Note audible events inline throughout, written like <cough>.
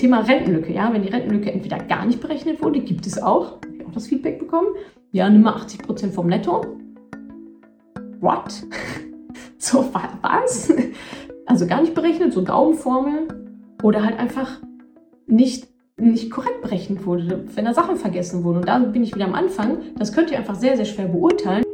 Thema Rentenlücke, ja, wenn die Rentenlücke entweder gar nicht berechnet wurde, gibt es auch, habe ich auch das Feedback bekommen, ja, nimm mal 80 Prozent vom Netto. What? <laughs> so, was? Also gar nicht berechnet, so Daumenformel. Oder halt einfach nicht, nicht korrekt berechnet wurde, wenn da Sachen vergessen wurden. Und da bin ich wieder am Anfang. Das könnt ihr einfach sehr, sehr schwer beurteilen.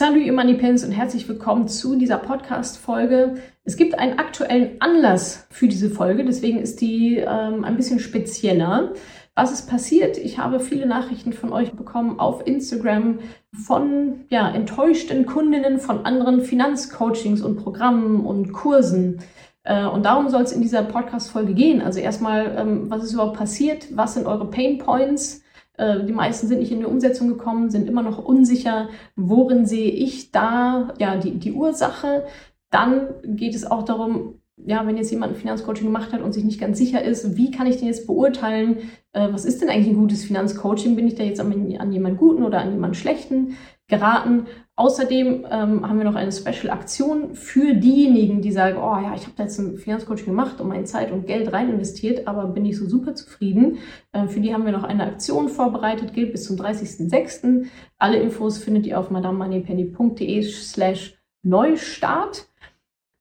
Salut, ihr Moneypens und herzlich willkommen zu dieser Podcast-Folge. Es gibt einen aktuellen Anlass für diese Folge, deswegen ist die ähm, ein bisschen spezieller. Was ist passiert? Ich habe viele Nachrichten von euch bekommen auf Instagram von ja, enttäuschten Kundinnen von anderen Finanzcoachings und Programmen und Kursen. Äh, und darum soll es in dieser Podcast-Folge gehen. Also erstmal, ähm, was ist überhaupt passiert? Was sind eure Pain Points? Äh, die meisten sind nicht in die Umsetzung gekommen, sind immer noch unsicher, worin sehe ich da ja, die, die Ursache. Dann geht es auch darum, ja, wenn jetzt jemand ein Finanzcoaching gemacht hat und sich nicht ganz sicher ist, wie kann ich den jetzt beurteilen? Äh, was ist denn eigentlich ein gutes Finanzcoaching? Bin ich da jetzt an, an jemanden guten oder an jemanden schlechten geraten? Außerdem ähm, haben wir noch eine Special-Aktion für diejenigen, die sagen, oh ja, ich habe da jetzt ein Finanzcoaching gemacht und meine Zeit und Geld rein investiert, aber bin nicht so super zufrieden. Äh, für die haben wir noch eine Aktion vorbereitet, gilt bis zum 30.06. Alle Infos findet ihr auf madamemoneypenny.de slash Neustart.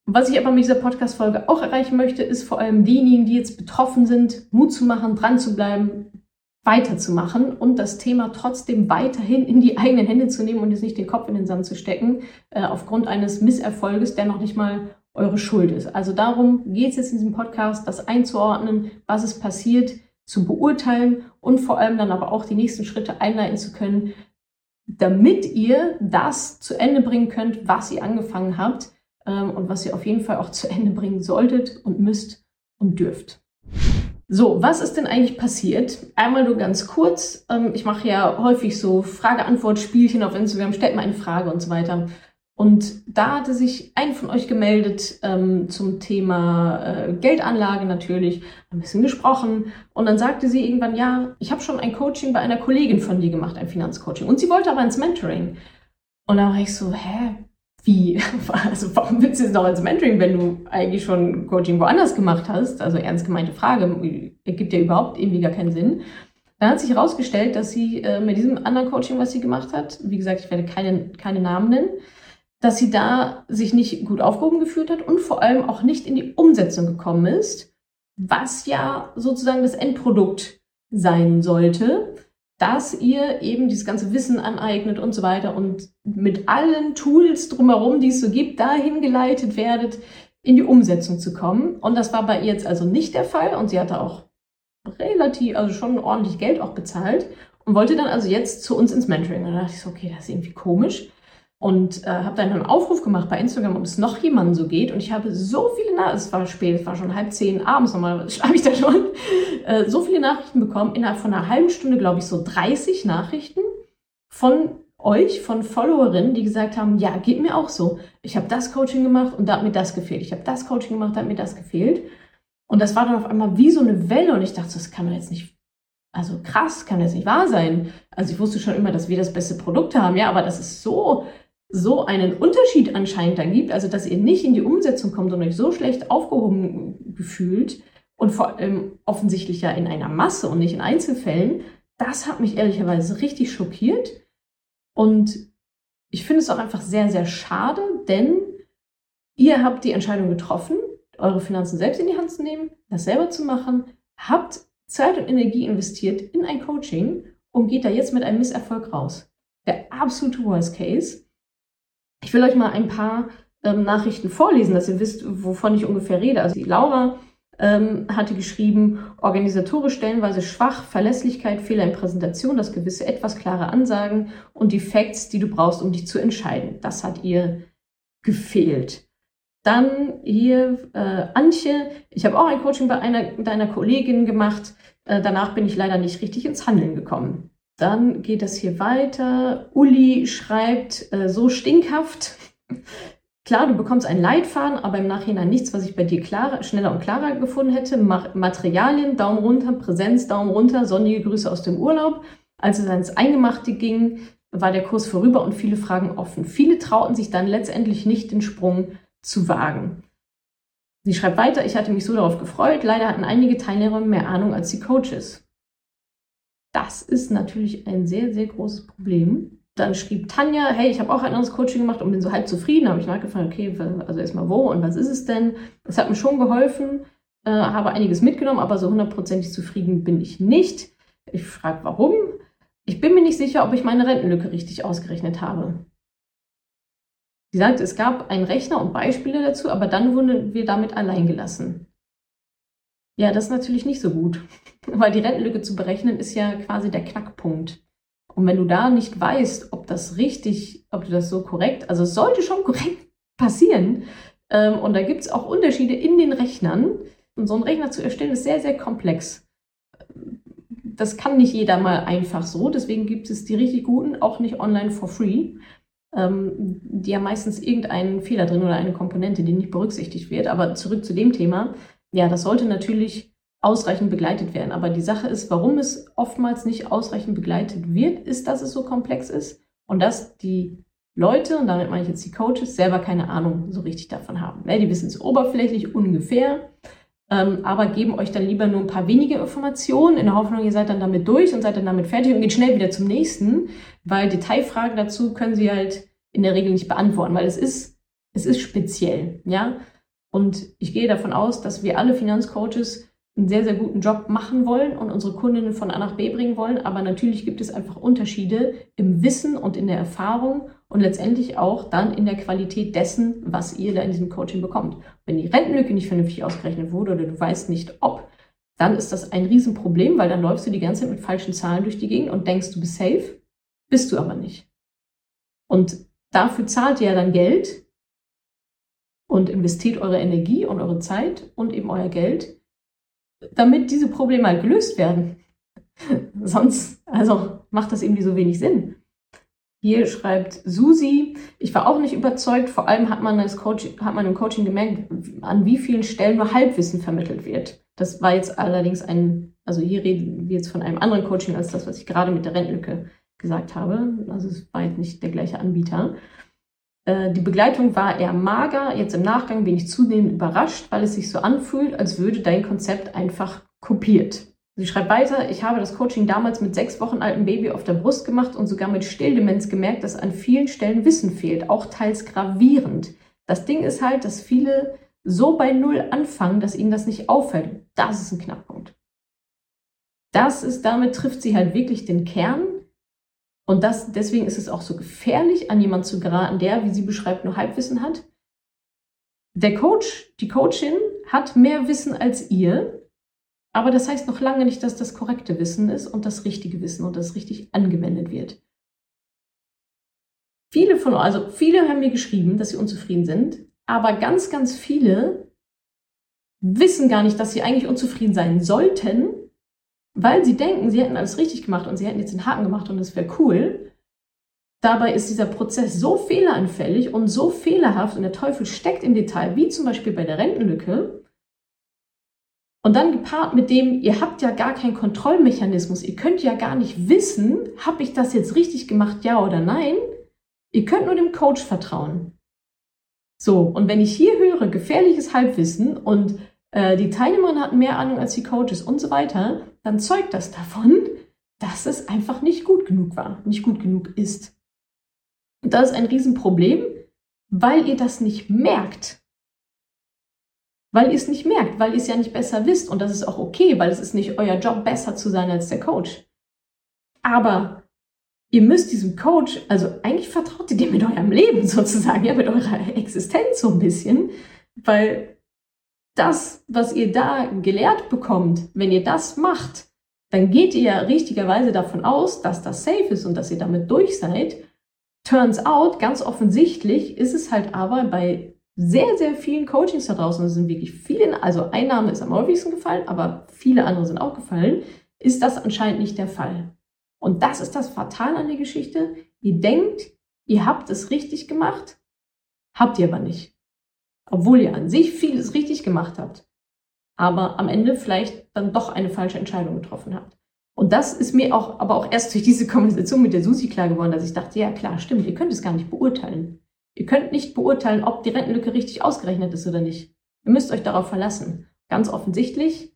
Was ich aber mit dieser Podcast-Folge auch erreichen möchte, ist vor allem diejenigen, die jetzt betroffen sind, Mut zu machen, dran zu bleiben, weiterzumachen und das Thema trotzdem weiterhin in die eigenen Hände zu nehmen und jetzt nicht den Kopf in den Sand zu stecken, äh, aufgrund eines Misserfolges, der noch nicht mal eure Schuld ist. Also darum geht es jetzt in diesem Podcast, das einzuordnen, was ist passiert, zu beurteilen und vor allem dann aber auch die nächsten Schritte einleiten zu können, damit ihr das zu Ende bringen könnt, was ihr angefangen habt ähm, und was ihr auf jeden Fall auch zu Ende bringen solltet und müsst und dürft. So, was ist denn eigentlich passiert? Einmal nur ganz kurz. Ähm, ich mache ja häufig so Frage-Antwort-Spielchen auf Instagram, stellt mal eine Frage und so weiter. Und da hatte sich ein von euch gemeldet ähm, zum Thema äh, Geldanlage natürlich, ein bisschen gesprochen. Und dann sagte sie irgendwann, ja, ich habe schon ein Coaching bei einer Kollegin von dir gemacht, ein Finanzcoaching. Und sie wollte aber ins Mentoring. Und da war ich so, hä, wie, <laughs> also warum willst du jetzt noch als Mentoring, wenn du eigentlich schon Coaching woanders gemacht hast? Also ernst gemeinte Frage, ergibt ja überhaupt irgendwie gar keinen Sinn. Dann hat sich herausgestellt, dass sie äh, mit diesem anderen Coaching, was sie gemacht hat, wie gesagt, ich werde keine, keine Namen nennen, dass sie da sich nicht gut aufgehoben gefühlt hat und vor allem auch nicht in die Umsetzung gekommen ist, was ja sozusagen das Endprodukt sein sollte dass ihr eben dieses ganze Wissen aneignet und so weiter und mit allen Tools drumherum, die es so gibt, dahin geleitet werdet, in die Umsetzung zu kommen. Und das war bei ihr jetzt also nicht der Fall und sie hatte auch relativ, also schon ordentlich Geld auch bezahlt und wollte dann also jetzt zu uns ins Mentoring. Und da dachte ich so, okay, das ist irgendwie komisch und äh, habe dann einen Aufruf gemacht bei Instagram, ob es noch jemandem so geht. Und ich habe so viele Nachrichten, es war spät, es war schon halb zehn abends, nochmal <laughs> schreibe ich da schon, äh, so viele Nachrichten bekommen, innerhalb von einer halben Stunde, glaube ich, so 30 Nachrichten von euch, von Followerinnen, die gesagt haben, ja, geht mir auch so. Ich habe das Coaching gemacht und da hat mir das gefehlt. Ich habe das Coaching gemacht, da hat mir das gefehlt. Und das war dann auf einmal wie so eine Welle und ich dachte, das kann doch jetzt nicht also krass, kann jetzt nicht wahr sein. Also ich wusste schon immer, dass wir das beste Produkt haben, ja, aber das ist so so einen Unterschied anscheinend dann gibt, also dass ihr nicht in die Umsetzung kommt und euch so schlecht aufgehoben gefühlt und vor allem offensichtlich ja in einer Masse und nicht in Einzelfällen, das hat mich ehrlicherweise richtig schockiert. Und ich finde es auch einfach sehr, sehr schade, denn ihr habt die Entscheidung getroffen, eure Finanzen selbst in die Hand zu nehmen, das selber zu machen, habt Zeit und Energie investiert in ein Coaching und geht da jetzt mit einem Misserfolg raus. Der absolute Worst Case. Ich will euch mal ein paar ähm, Nachrichten vorlesen, dass ihr wisst, wovon ich ungefähr rede. Also die Laura ähm, hatte geschrieben, organisatorisch stellenweise schwach, Verlässlichkeit, Fehler in Präsentation, das gewisse etwas klare Ansagen und die Facts, die du brauchst, um dich zu entscheiden. Das hat ihr gefehlt. Dann hier äh, Antje, ich habe auch ein Coaching bei einer deiner Kolleginnen gemacht. Äh, danach bin ich leider nicht richtig ins Handeln gekommen. Dann geht es hier weiter. Uli schreibt äh, so stinkhaft. Klar, du bekommst einen Leitfaden, aber im Nachhinein nichts, was ich bei dir klarer, schneller und klarer gefunden hätte. Materialien, Daumen runter, Präsenz, Daumen runter, sonnige Grüße aus dem Urlaub. Als es ans Eingemachte ging, war der Kurs vorüber und viele Fragen offen. Viele trauten sich dann letztendlich nicht den Sprung zu wagen. Sie schreibt weiter, ich hatte mich so darauf gefreut, leider hatten einige Teilnehmer mehr Ahnung als die Coaches. Das ist natürlich ein sehr, sehr großes Problem. Dann schrieb Tanja, hey, ich habe auch ein anderes Coaching gemacht und bin so halb zufrieden. Habe ich nachgefragt, okay, also erstmal wo und was ist es denn? Das hat mir schon geholfen, äh, habe einiges mitgenommen, aber so hundertprozentig zufrieden bin ich nicht. Ich frage, warum? Ich bin mir nicht sicher, ob ich meine Rentenlücke richtig ausgerechnet habe. Sie sagt, es gab einen Rechner und Beispiele dazu, aber dann wurden wir damit allein gelassen. Ja, das ist natürlich nicht so gut, weil die Rentenlücke zu berechnen ist ja quasi der Knackpunkt. Und wenn du da nicht weißt, ob das richtig, ob du das so korrekt, also es sollte schon korrekt passieren. Ähm, und da gibt es auch Unterschiede in den Rechnern. Und so einen Rechner zu erstellen ist sehr, sehr komplex. Das kann nicht jeder mal einfach so. Deswegen gibt es die richtig guten auch nicht online for free ähm, die haben meistens irgendeinen Fehler drin oder eine Komponente, die nicht berücksichtigt wird. Aber zurück zu dem Thema. Ja, das sollte natürlich ausreichend begleitet werden. Aber die Sache ist, warum es oftmals nicht ausreichend begleitet wird, ist, dass es so komplex ist und dass die Leute, und damit meine ich jetzt die Coaches, selber keine Ahnung so richtig davon haben. Ja, die wissen es oberflächlich ungefähr, ähm, aber geben euch dann lieber nur ein paar wenige Informationen in der Hoffnung, ihr seid dann damit durch und seid dann damit fertig und geht schnell wieder zum nächsten, weil Detailfragen dazu können sie halt in der Regel nicht beantworten, weil es ist, es ist speziell, ja. Und ich gehe davon aus, dass wir alle Finanzcoaches einen sehr, sehr guten Job machen wollen und unsere Kundinnen von A nach B bringen wollen. Aber natürlich gibt es einfach Unterschiede im Wissen und in der Erfahrung und letztendlich auch dann in der Qualität dessen, was ihr da in diesem Coaching bekommt. Wenn die Rentenlücke nicht vernünftig ausgerechnet wurde oder du weißt nicht ob, dann ist das ein Riesenproblem, weil dann läufst du die ganze Zeit mit falschen Zahlen durch die Gegend und denkst, du bist safe, bist du aber nicht. Und dafür zahlt ihr ja dann Geld und investiert eure Energie und eure Zeit und eben euer Geld, damit diese Probleme halt gelöst werden. Sonst, also macht das irgendwie so wenig Sinn. Hier schreibt Susi, ich war auch nicht überzeugt, vor allem hat man, das Coaching, hat man im Coaching gemerkt, an wie vielen Stellen nur Halbwissen vermittelt wird. Das war jetzt allerdings ein, also hier reden wir jetzt von einem anderen Coaching als das, was ich gerade mit der Rentenlücke gesagt habe. Also es war jetzt nicht der gleiche Anbieter. Äh, die Begleitung war eher mager, jetzt im Nachgang bin ich zunehmend überrascht, weil es sich so anfühlt, als würde dein Konzept einfach kopiert. Sie schreibt weiter, ich habe das Coaching damals mit sechs Wochen altem Baby auf der Brust gemacht und sogar mit Stilldemenz gemerkt, dass an vielen Stellen Wissen fehlt, auch teils gravierend. Das Ding ist halt, dass viele so bei Null anfangen, dass ihnen das nicht auffällt. Das ist ein Knackpunkt. Das ist, damit trifft sie halt wirklich den Kern. Und das, deswegen ist es auch so gefährlich, an jemanden zu geraten, der, wie sie beschreibt, nur Halbwissen hat. Der Coach, die Coachin hat mehr Wissen als ihr, aber das heißt noch lange nicht, dass das korrekte Wissen ist und das richtige Wissen und das richtig angewendet wird. Viele von also viele haben mir geschrieben, dass sie unzufrieden sind, aber ganz, ganz viele wissen gar nicht, dass sie eigentlich unzufrieden sein sollten, weil sie denken, sie hätten alles richtig gemacht und sie hätten jetzt den Haken gemacht und es wäre cool. Dabei ist dieser Prozess so fehleranfällig und so fehlerhaft und der Teufel steckt im Detail, wie zum Beispiel bei der Rentenlücke, und dann gepaart mit dem, ihr habt ja gar keinen Kontrollmechanismus, ihr könnt ja gar nicht wissen, habe ich das jetzt richtig gemacht, ja oder nein. Ihr könnt nur dem Coach vertrauen. So, und wenn ich hier höre, gefährliches Halbwissen und äh, die Teilnehmerin hat mehr Ahnung als die Coaches und so weiter, dann zeugt das davon, dass es einfach nicht gut genug war, nicht gut genug ist. Und das ist ein Riesenproblem, weil ihr das nicht merkt weil ihr es nicht merkt, weil ihr es ja nicht besser wisst. Und das ist auch okay, weil es ist nicht euer Job, besser zu sein als der Coach. Aber ihr müsst diesem Coach, also eigentlich vertraut ihr dem mit eurem Leben sozusagen, ja, mit eurer Existenz so ein bisschen, weil das, was ihr da gelehrt bekommt, wenn ihr das macht, dann geht ihr ja richtigerweise davon aus, dass das safe ist und dass ihr damit durch seid. Turns out, ganz offensichtlich ist es halt aber bei sehr, sehr vielen Coachings da draußen, es sind wirklich viele, also Einnahme ist am häufigsten gefallen, aber viele andere sind auch gefallen, ist das anscheinend nicht der Fall. Und das ist das Fatal an der Geschichte. Ihr denkt, ihr habt es richtig gemacht, habt ihr aber nicht. Obwohl ihr an sich vieles richtig gemacht habt. Aber am Ende vielleicht dann doch eine falsche Entscheidung getroffen habt. Und das ist mir auch, aber auch erst durch diese Konversation mit der Susi klar geworden, dass ich dachte, ja klar, stimmt, ihr könnt es gar nicht beurteilen. Ihr könnt nicht beurteilen, ob die Rentenlücke richtig ausgerechnet ist oder nicht. Ihr müsst euch darauf verlassen. Ganz offensichtlich,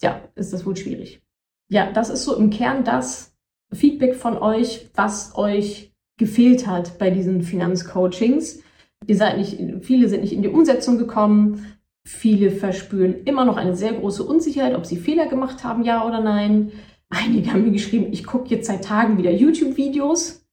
ja, ist das wohl schwierig. Ja, das ist so im Kern das Feedback von euch, was euch gefehlt hat bei diesen Finanzcoachings. Ihr seid nicht, viele sind nicht in die Umsetzung gekommen. Viele verspüren immer noch eine sehr große Unsicherheit, ob sie Fehler gemacht haben, ja oder nein. Einige haben mir geschrieben, ich gucke jetzt seit Tagen wieder YouTube-Videos.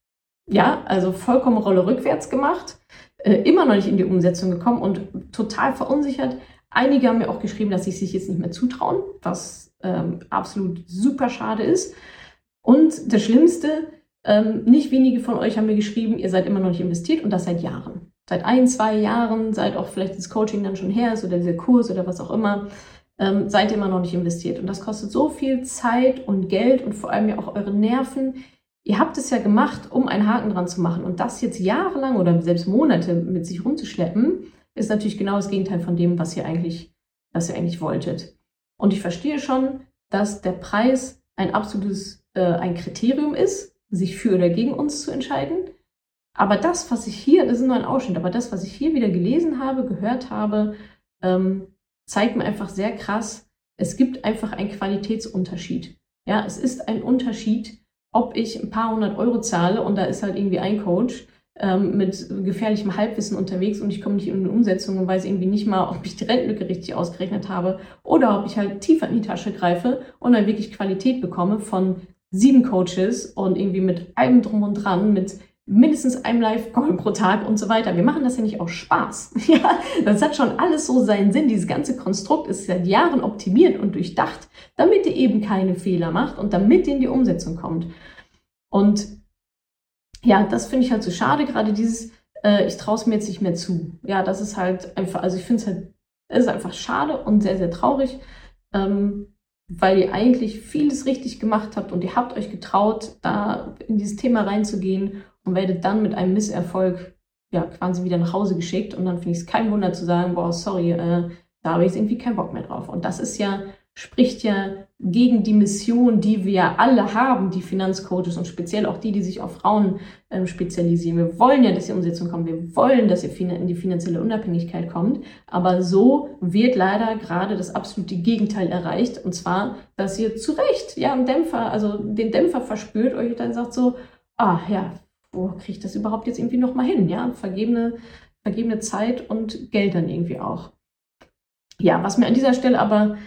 Ja, also vollkommen Rolle rückwärts gemacht. Äh, immer noch nicht in die Umsetzung gekommen und total verunsichert. Einige haben mir auch geschrieben, dass sie sich jetzt nicht mehr zutrauen, was ähm, absolut super schade ist. Und das Schlimmste, ähm, nicht wenige von euch haben mir geschrieben, ihr seid immer noch nicht investiert und das seit Jahren. Seit ein, zwei Jahren, seit auch vielleicht das Coaching dann schon her ist oder dieser Kurs oder was auch immer ähm, seid ihr immer noch nicht investiert. Und das kostet so viel Zeit und Geld und vor allem ja auch eure Nerven. Ihr habt es ja gemacht, um einen Haken dran zu machen. Und das jetzt jahrelang oder selbst Monate mit sich rumzuschleppen, ist natürlich genau das Gegenteil von dem, was ihr eigentlich, was ihr eigentlich wolltet. Und ich verstehe schon, dass der Preis ein absolutes äh, ein Kriterium ist, sich für oder gegen uns zu entscheiden. Aber das, was ich hier, das ist nur ein Ausschnitt, aber das, was ich hier wieder gelesen habe, gehört habe, ähm, zeigt mir einfach sehr krass, es gibt einfach einen Qualitätsunterschied. Ja, es ist ein Unterschied, ob ich ein paar hundert Euro zahle und da ist halt irgendwie ein Coach ähm, mit gefährlichem Halbwissen unterwegs und ich komme nicht in eine Umsetzung und weiß irgendwie nicht mal, ob ich die Rentenlücke richtig ausgerechnet habe oder ob ich halt tiefer in die Tasche greife und dann wirklich Qualität bekomme von sieben Coaches und irgendwie mit allem drum und dran, mit mindestens einem Live-Call pro Tag und so weiter. Wir machen das ja nicht aus Spaß. <laughs> Ja, das hat schon alles so seinen Sinn. Dieses ganze Konstrukt ist seit Jahren optimiert und durchdacht, damit ihr eben keine Fehler macht und damit ihr in die Umsetzung kommt. Und ja, das finde ich halt so schade, gerade dieses, äh, ich traue es mir jetzt nicht mehr zu. Ja, das ist halt einfach, also ich finde es halt, es ist einfach schade und sehr, sehr traurig. Ähm, weil ihr eigentlich vieles richtig gemacht habt und ihr habt euch getraut, da in dieses Thema reinzugehen und werdet dann mit einem Misserfolg ja quasi wieder nach Hause geschickt. Und dann finde ich es kein Wunder zu sagen, boah, sorry, äh, da habe ich irgendwie keinen Bock mehr drauf. Und das ist ja, spricht ja gegen die Mission, die wir alle haben, die Finanzcoaches und speziell auch die, die sich auf Frauen ähm, spezialisieren. Wir wollen ja, dass ihr Umsetzung kommt. Wir wollen, dass ihr in die finanzielle Unabhängigkeit kommt. Aber so wird leider gerade das absolute Gegenteil erreicht. Und zwar, dass ihr zu Recht, ja, einen Dämpfer, also den Dämpfer verspürt, euch dann sagt so, ah, ja, wo kriege ich das überhaupt jetzt irgendwie nochmal hin? Ja, vergebene, vergebene Zeit und Geld dann irgendwie auch. Ja, was mir an dieser Stelle aber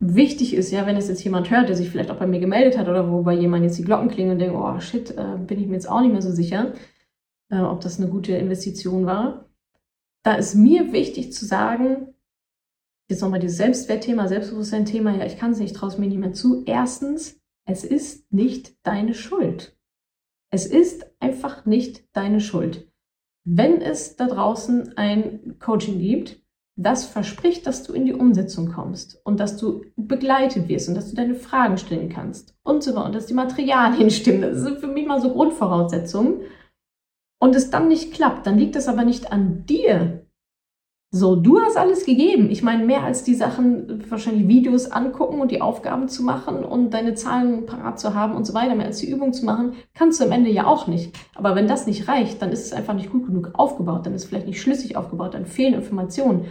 wichtig ist, ja, wenn es jetzt jemand hört, der sich vielleicht auch bei mir gemeldet hat oder wo bei jemand jetzt die Glocken klingen und denkt, oh shit, äh, bin ich mir jetzt auch nicht mehr so sicher, äh, ob das eine gute Investition war. Da ist mir wichtig zu sagen, jetzt nochmal dieses Selbstwertthema, Selbstbewusstsein-Thema, ja, ich kann es nicht, traue es mir nicht mehr zu. Erstens, es ist nicht deine Schuld. Es ist einfach nicht deine Schuld. Wenn es da draußen ein Coaching gibt, das verspricht, dass du in die Umsetzung kommst und dass du begleitet wirst und dass du deine Fragen stellen kannst und so weiter und dass die Materialien <laughs> stimmen. Das sind für mich mal so Grundvoraussetzungen. Und es dann nicht klappt, dann liegt das aber nicht an dir, so, du hast alles gegeben. Ich meine, mehr als die Sachen, wahrscheinlich Videos angucken und die Aufgaben zu machen und deine Zahlen parat zu haben und so weiter, mehr als die Übung zu machen, kannst du am Ende ja auch nicht. Aber wenn das nicht reicht, dann ist es einfach nicht gut genug aufgebaut, dann ist es vielleicht nicht schlüssig aufgebaut, dann fehlen Informationen.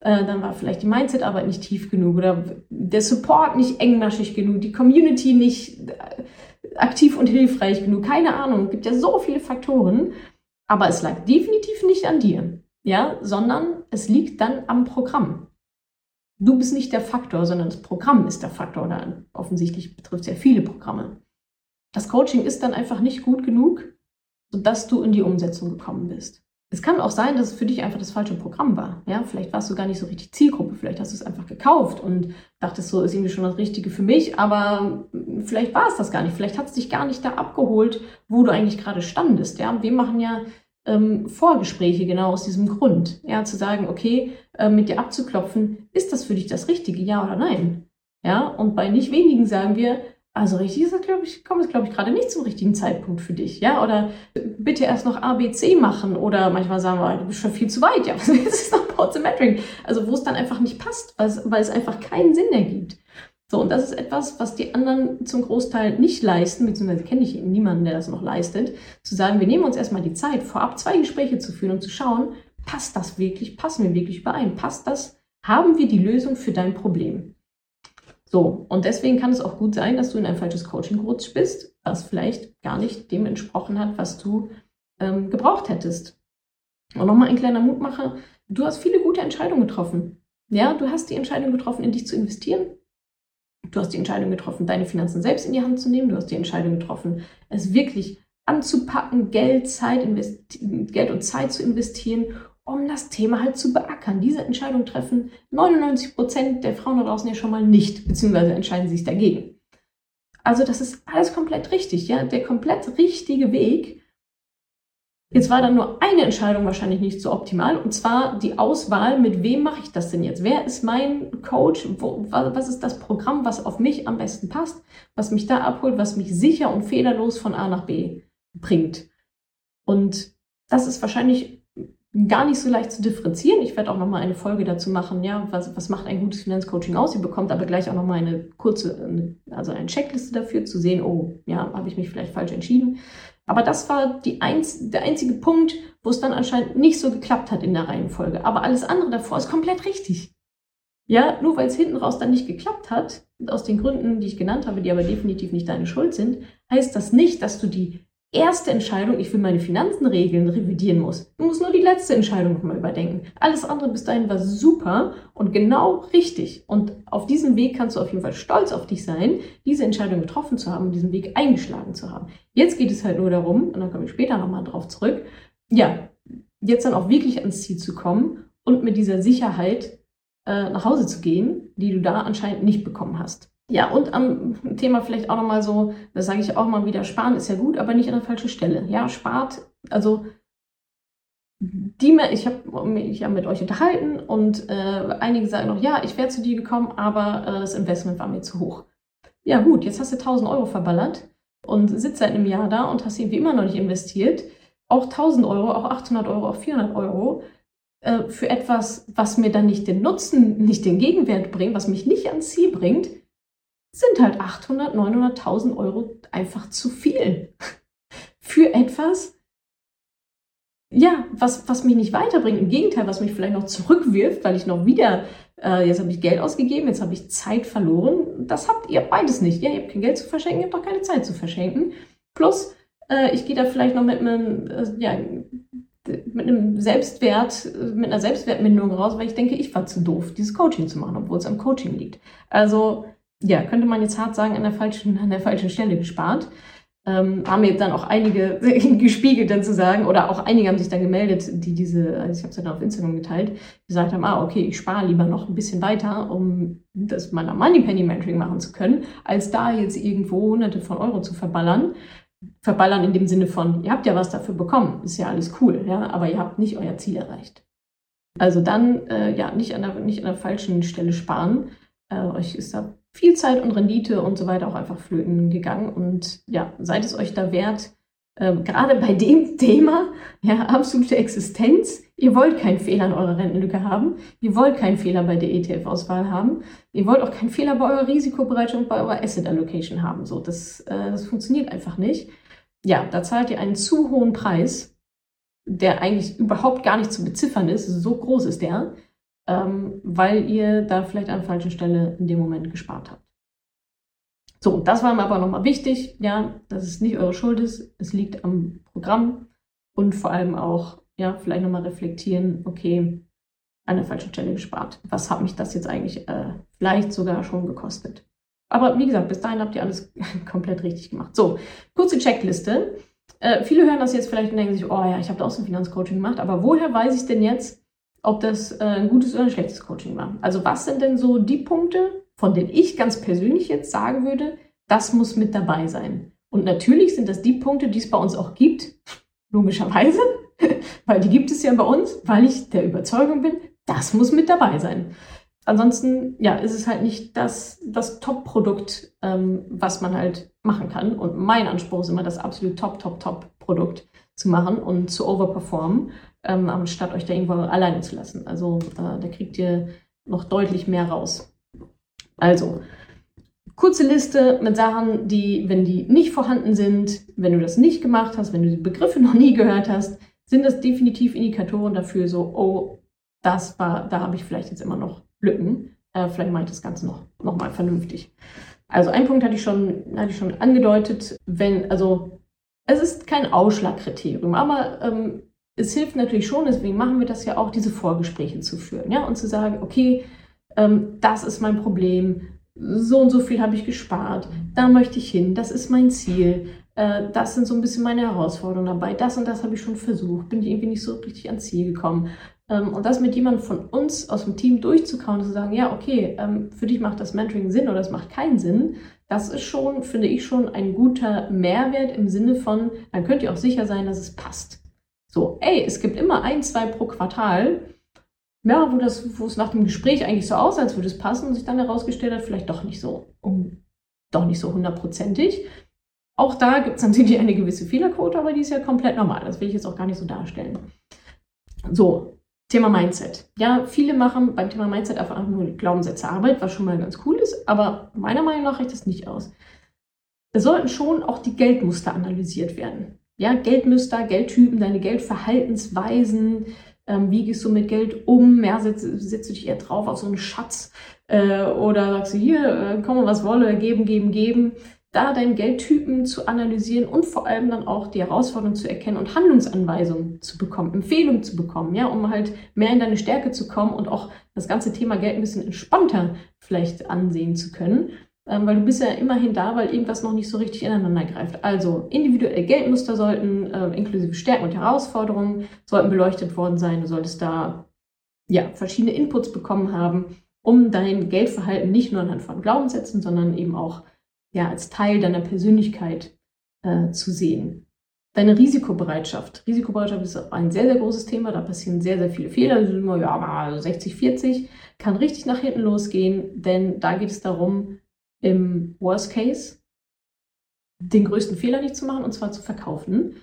Äh, dann war vielleicht die Mindset-Arbeit nicht tief genug oder der Support nicht engmaschig genug, die Community nicht äh, aktiv und hilfreich genug. Keine Ahnung, es gibt ja so viele Faktoren, aber es lag definitiv nicht an dir ja, sondern es liegt dann am Programm. Du bist nicht der Faktor, sondern das Programm ist der Faktor. Oder offensichtlich betrifft es ja viele Programme. Das Coaching ist dann einfach nicht gut genug, sodass du in die Umsetzung gekommen bist. Es kann auch sein, dass es für dich einfach das falsche Programm war. Ja, vielleicht warst du gar nicht so richtig Zielgruppe, vielleicht hast du es einfach gekauft und dachtest so, ist irgendwie schon das Richtige für mich, aber vielleicht war es das gar nicht. Vielleicht hat es dich gar nicht da abgeholt, wo du eigentlich gerade standest. Ja, wir machen ja ähm, Vorgespräche genau aus diesem Grund. Ja, zu sagen, okay, äh, mit dir abzuklopfen, ist das für dich das Richtige, ja oder nein? Ja, und bei nicht wenigen sagen wir, also richtig ist das, glaube ich, kommt es, glaube ich, gerade nicht zum richtigen Zeitpunkt für dich, ja, oder bitte erst noch ABC machen oder manchmal sagen wir, du bist schon viel zu weit, ja, <laughs> was ist noch Portsymmetric? Also wo es dann einfach nicht passt, weil es, weil es einfach keinen Sinn ergibt. So, und das ist etwas, was die anderen zum Großteil nicht leisten, beziehungsweise kenne ich niemanden, der das noch leistet, zu sagen, wir nehmen uns erstmal die Zeit, vorab zwei Gespräche zu führen und zu schauen, passt das wirklich, passen wir wirklich überein, passt das, haben wir die Lösung für dein Problem. So, und deswegen kann es auch gut sein, dass du in ein falsches Coaching gerutscht bist, was vielleicht gar nicht dem entsprochen hat, was du ähm, gebraucht hättest. Und nochmal ein kleiner Mutmacher, du hast viele gute Entscheidungen getroffen. Ja, du hast die Entscheidung getroffen, in dich zu investieren. Du hast die Entscheidung getroffen, deine Finanzen selbst in die Hand zu nehmen. Du hast die Entscheidung getroffen, es wirklich anzupacken, Geld, Zeit, Geld und Zeit zu investieren, um das Thema halt zu beackern. Diese Entscheidung treffen 99 Prozent der Frauen da draußen ja schon mal nicht, beziehungsweise entscheiden sich dagegen. Also das ist alles komplett richtig, ja, der komplett richtige Weg. Jetzt war dann nur eine Entscheidung wahrscheinlich nicht so optimal, und zwar die Auswahl, mit wem mache ich das denn jetzt? Wer ist mein Coach? Wo, was ist das Programm, was auf mich am besten passt, was mich da abholt, was mich sicher und fehlerlos von A nach B bringt? Und das ist wahrscheinlich gar nicht so leicht zu differenzieren. Ich werde auch nochmal eine Folge dazu machen, ja, was, was macht ein gutes Finanzcoaching aus? Ihr bekommt aber gleich auch nochmal eine kurze, also eine Checkliste dafür, zu sehen, oh, ja, habe ich mich vielleicht falsch entschieden. Aber das war einz der einzige Punkt, wo es dann anscheinend nicht so geklappt hat in der Reihenfolge. Aber alles andere davor ist komplett richtig. Ja, nur weil es hinten raus dann nicht geklappt hat, aus den Gründen, die ich genannt habe, die aber definitiv nicht deine Schuld sind, heißt das nicht, dass du die erste Entscheidung, ich will meine Finanzen regeln, revidieren muss. Du musst nur die letzte Entscheidung nochmal überdenken. Alles andere bis dahin war super und genau richtig. Und auf diesem Weg kannst du auf jeden Fall stolz auf dich sein, diese Entscheidung getroffen zu haben und diesen Weg eingeschlagen zu haben. Jetzt geht es halt nur darum, und dann komme ich später nochmal drauf zurück, ja, jetzt dann auch wirklich ans Ziel zu kommen und mit dieser Sicherheit äh, nach Hause zu gehen, die du da anscheinend nicht bekommen hast. Ja, und am Thema vielleicht auch nochmal so, das sage ich auch mal wieder, sparen ist ja gut, aber nicht an der falschen Stelle. Ja, spart, also die, ich habe mich ja mit euch unterhalten und äh, einige sagen noch, ja, ich wäre zu dir gekommen, aber äh, das Investment war mir zu hoch. Ja gut, jetzt hast du 1000 Euro verballert und sitzt seit einem Jahr da und hast irgendwie immer noch nicht investiert. Auch 1000 Euro, auch 800 Euro, auch 400 Euro äh, für etwas, was mir dann nicht den Nutzen, nicht den Gegenwert bringt, was mich nicht ans Ziel bringt, sind halt 800, 900.000 Euro einfach zu viel. <laughs> Für etwas, ja, was, was mich nicht weiterbringt. Im Gegenteil, was mich vielleicht noch zurückwirft, weil ich noch wieder, äh, jetzt habe ich Geld ausgegeben, jetzt habe ich Zeit verloren. Das habt ihr beides nicht. Ja, ihr habt kein Geld zu verschenken, ihr habt auch keine Zeit zu verschenken. Plus, äh, ich gehe da vielleicht noch mit einem, äh, ja, mit einem Selbstwert, mit einer Selbstwertminderung raus, weil ich denke, ich war zu doof, dieses Coaching zu machen, obwohl es am Coaching liegt. Also ja, könnte man jetzt hart sagen, an der falschen, an der falschen Stelle gespart. Ähm, haben mir dann auch einige <laughs> gespiegelt dann zu sagen, oder auch einige haben sich dann gemeldet, die diese, also ich habe es ja dann auf Instagram geteilt, gesagt haben, ah, okay, ich spare lieber noch ein bisschen weiter, um das meiner Money Penny Mentoring machen zu können, als da jetzt irgendwo hunderte von Euro zu verballern. Verballern in dem Sinne von, ihr habt ja was dafür bekommen, ist ja alles cool, ja, aber ihr habt nicht euer Ziel erreicht. Also dann, äh, ja, nicht an, der, nicht an der falschen Stelle sparen. Äh, euch ist da viel Zeit und Rendite und so weiter auch einfach flöten gegangen. Und ja, seid es euch da wert, äh, gerade bei dem <laughs> Thema, ja, absolute Existenz. Ihr wollt keinen Fehler in eurer Rentenlücke haben. Ihr wollt keinen Fehler bei der ETF-Auswahl haben. Ihr wollt auch keinen Fehler bei eurer Risikobereitschaft bei eurer Asset Allocation haben. So, das, äh, das funktioniert einfach nicht. Ja, da zahlt ihr einen zu hohen Preis, der eigentlich überhaupt gar nicht zu beziffern ist. So groß ist der ähm, weil ihr da vielleicht an der falschen Stelle in dem Moment gespart habt. So, das war mir aber nochmal wichtig, ja, dass es nicht eure Schuld ist, es liegt am Programm und vor allem auch, ja, vielleicht nochmal reflektieren, okay, an der falschen Stelle gespart. Was hat mich das jetzt eigentlich äh, vielleicht sogar schon gekostet? Aber wie gesagt, bis dahin habt ihr alles <laughs> komplett richtig gemacht. So, kurze Checkliste. Äh, viele hören das jetzt vielleicht und denken sich, oh ja, ich habe da auch so ein Finanzcoaching gemacht, aber woher weiß ich denn jetzt, ob das äh, ein gutes oder ein schlechtes Coaching war. Also was sind denn so die Punkte, von denen ich ganz persönlich jetzt sagen würde, das muss mit dabei sein. Und natürlich sind das die Punkte, die es bei uns auch gibt, logischerweise, <laughs> weil die gibt es ja bei uns, weil ich der Überzeugung bin, das muss mit dabei sein. Ansonsten, ja, ist es halt nicht das, das Top-Produkt, ähm, was man halt machen kann. Und mein Anspruch ist immer, das absolut Top, Top, Top-Produkt zu machen und zu overperformen ähm, anstatt euch da irgendwo alleine zu lassen. Also äh, da kriegt ihr noch deutlich mehr raus. Also, kurze Liste mit Sachen, die, wenn die nicht vorhanden sind, wenn du das nicht gemacht hast, wenn du die Begriffe <laughs> noch nie gehört hast, sind das definitiv Indikatoren dafür, so, oh, das war, da habe ich vielleicht jetzt immer noch Lücken. Äh, vielleicht mache ich das Ganze noch, noch mal vernünftig. Also ein Punkt hatte ich schon, hatte ich schon angedeutet, wenn, also es ist kein Ausschlagkriterium, aber ähm, es hilft natürlich schon, deswegen machen wir das ja auch, diese Vorgespräche zu führen, ja, und zu sagen, okay, ähm, das ist mein Problem, so und so viel habe ich gespart, da möchte ich hin, das ist mein Ziel, äh, das sind so ein bisschen meine Herausforderungen dabei, das und das habe ich schon versucht, bin ich irgendwie nicht so richtig ans Ziel gekommen. Ähm, und das mit jemandem von uns aus dem Team durchzukauen und zu sagen, ja, okay, ähm, für dich macht das Mentoring Sinn oder es macht keinen Sinn, das ist schon, finde ich, schon ein guter Mehrwert im Sinne von, dann könnt ihr auch sicher sein, dass es passt. So, ey, es gibt immer ein, zwei pro Quartal, ja, wo, das, wo es nach dem Gespräch eigentlich so aussah, als würde es passen und sich dann herausgestellt hat, vielleicht doch nicht so, um, doch nicht so hundertprozentig. Auch da gibt es natürlich eine gewisse Fehlerquote, aber die ist ja komplett normal. Das will ich jetzt auch gar nicht so darstellen. So, Thema Mindset. Ja, viele machen beim Thema Mindset einfach nur Glaubenssätze Arbeit, was schon mal ganz cool ist, aber meiner Meinung nach reicht das nicht aus. Es sollten schon auch die Geldmuster analysiert werden. Ja, Geldmuster, Geldtypen, deine Geldverhaltensweisen, ähm, wie gehst du mit Geld um? Ja, setzt, setzt du dich eher drauf auf so einen Schatz äh, oder sagst du hier, äh, komm was wolle, geben, geben, geben da deinen Geldtypen zu analysieren und vor allem dann auch die Herausforderungen zu erkennen und Handlungsanweisungen zu bekommen, Empfehlungen zu bekommen, ja, um halt mehr in deine Stärke zu kommen und auch das ganze Thema Geld ein bisschen entspannter vielleicht ansehen zu können. Ähm, weil du bist ja immerhin da, weil irgendwas noch nicht so richtig ineinander greift. Also individuelle Geldmuster sollten, äh, inklusive Stärken und Herausforderungen, sollten beleuchtet worden sein. Du solltest da ja, verschiedene Inputs bekommen haben, um dein Geldverhalten nicht nur anhand von Glaubenssätzen, sondern eben auch ja, als Teil deiner Persönlichkeit äh, zu sehen. Deine Risikobereitschaft. Risikobereitschaft ist ein sehr, sehr großes Thema. Da passieren sehr, sehr viele Fehler. Also immer, ja, mal 60, 40. Kann richtig nach hinten losgehen, denn da geht es darum, im Worst Case den größten Fehler nicht zu machen, und zwar zu verkaufen.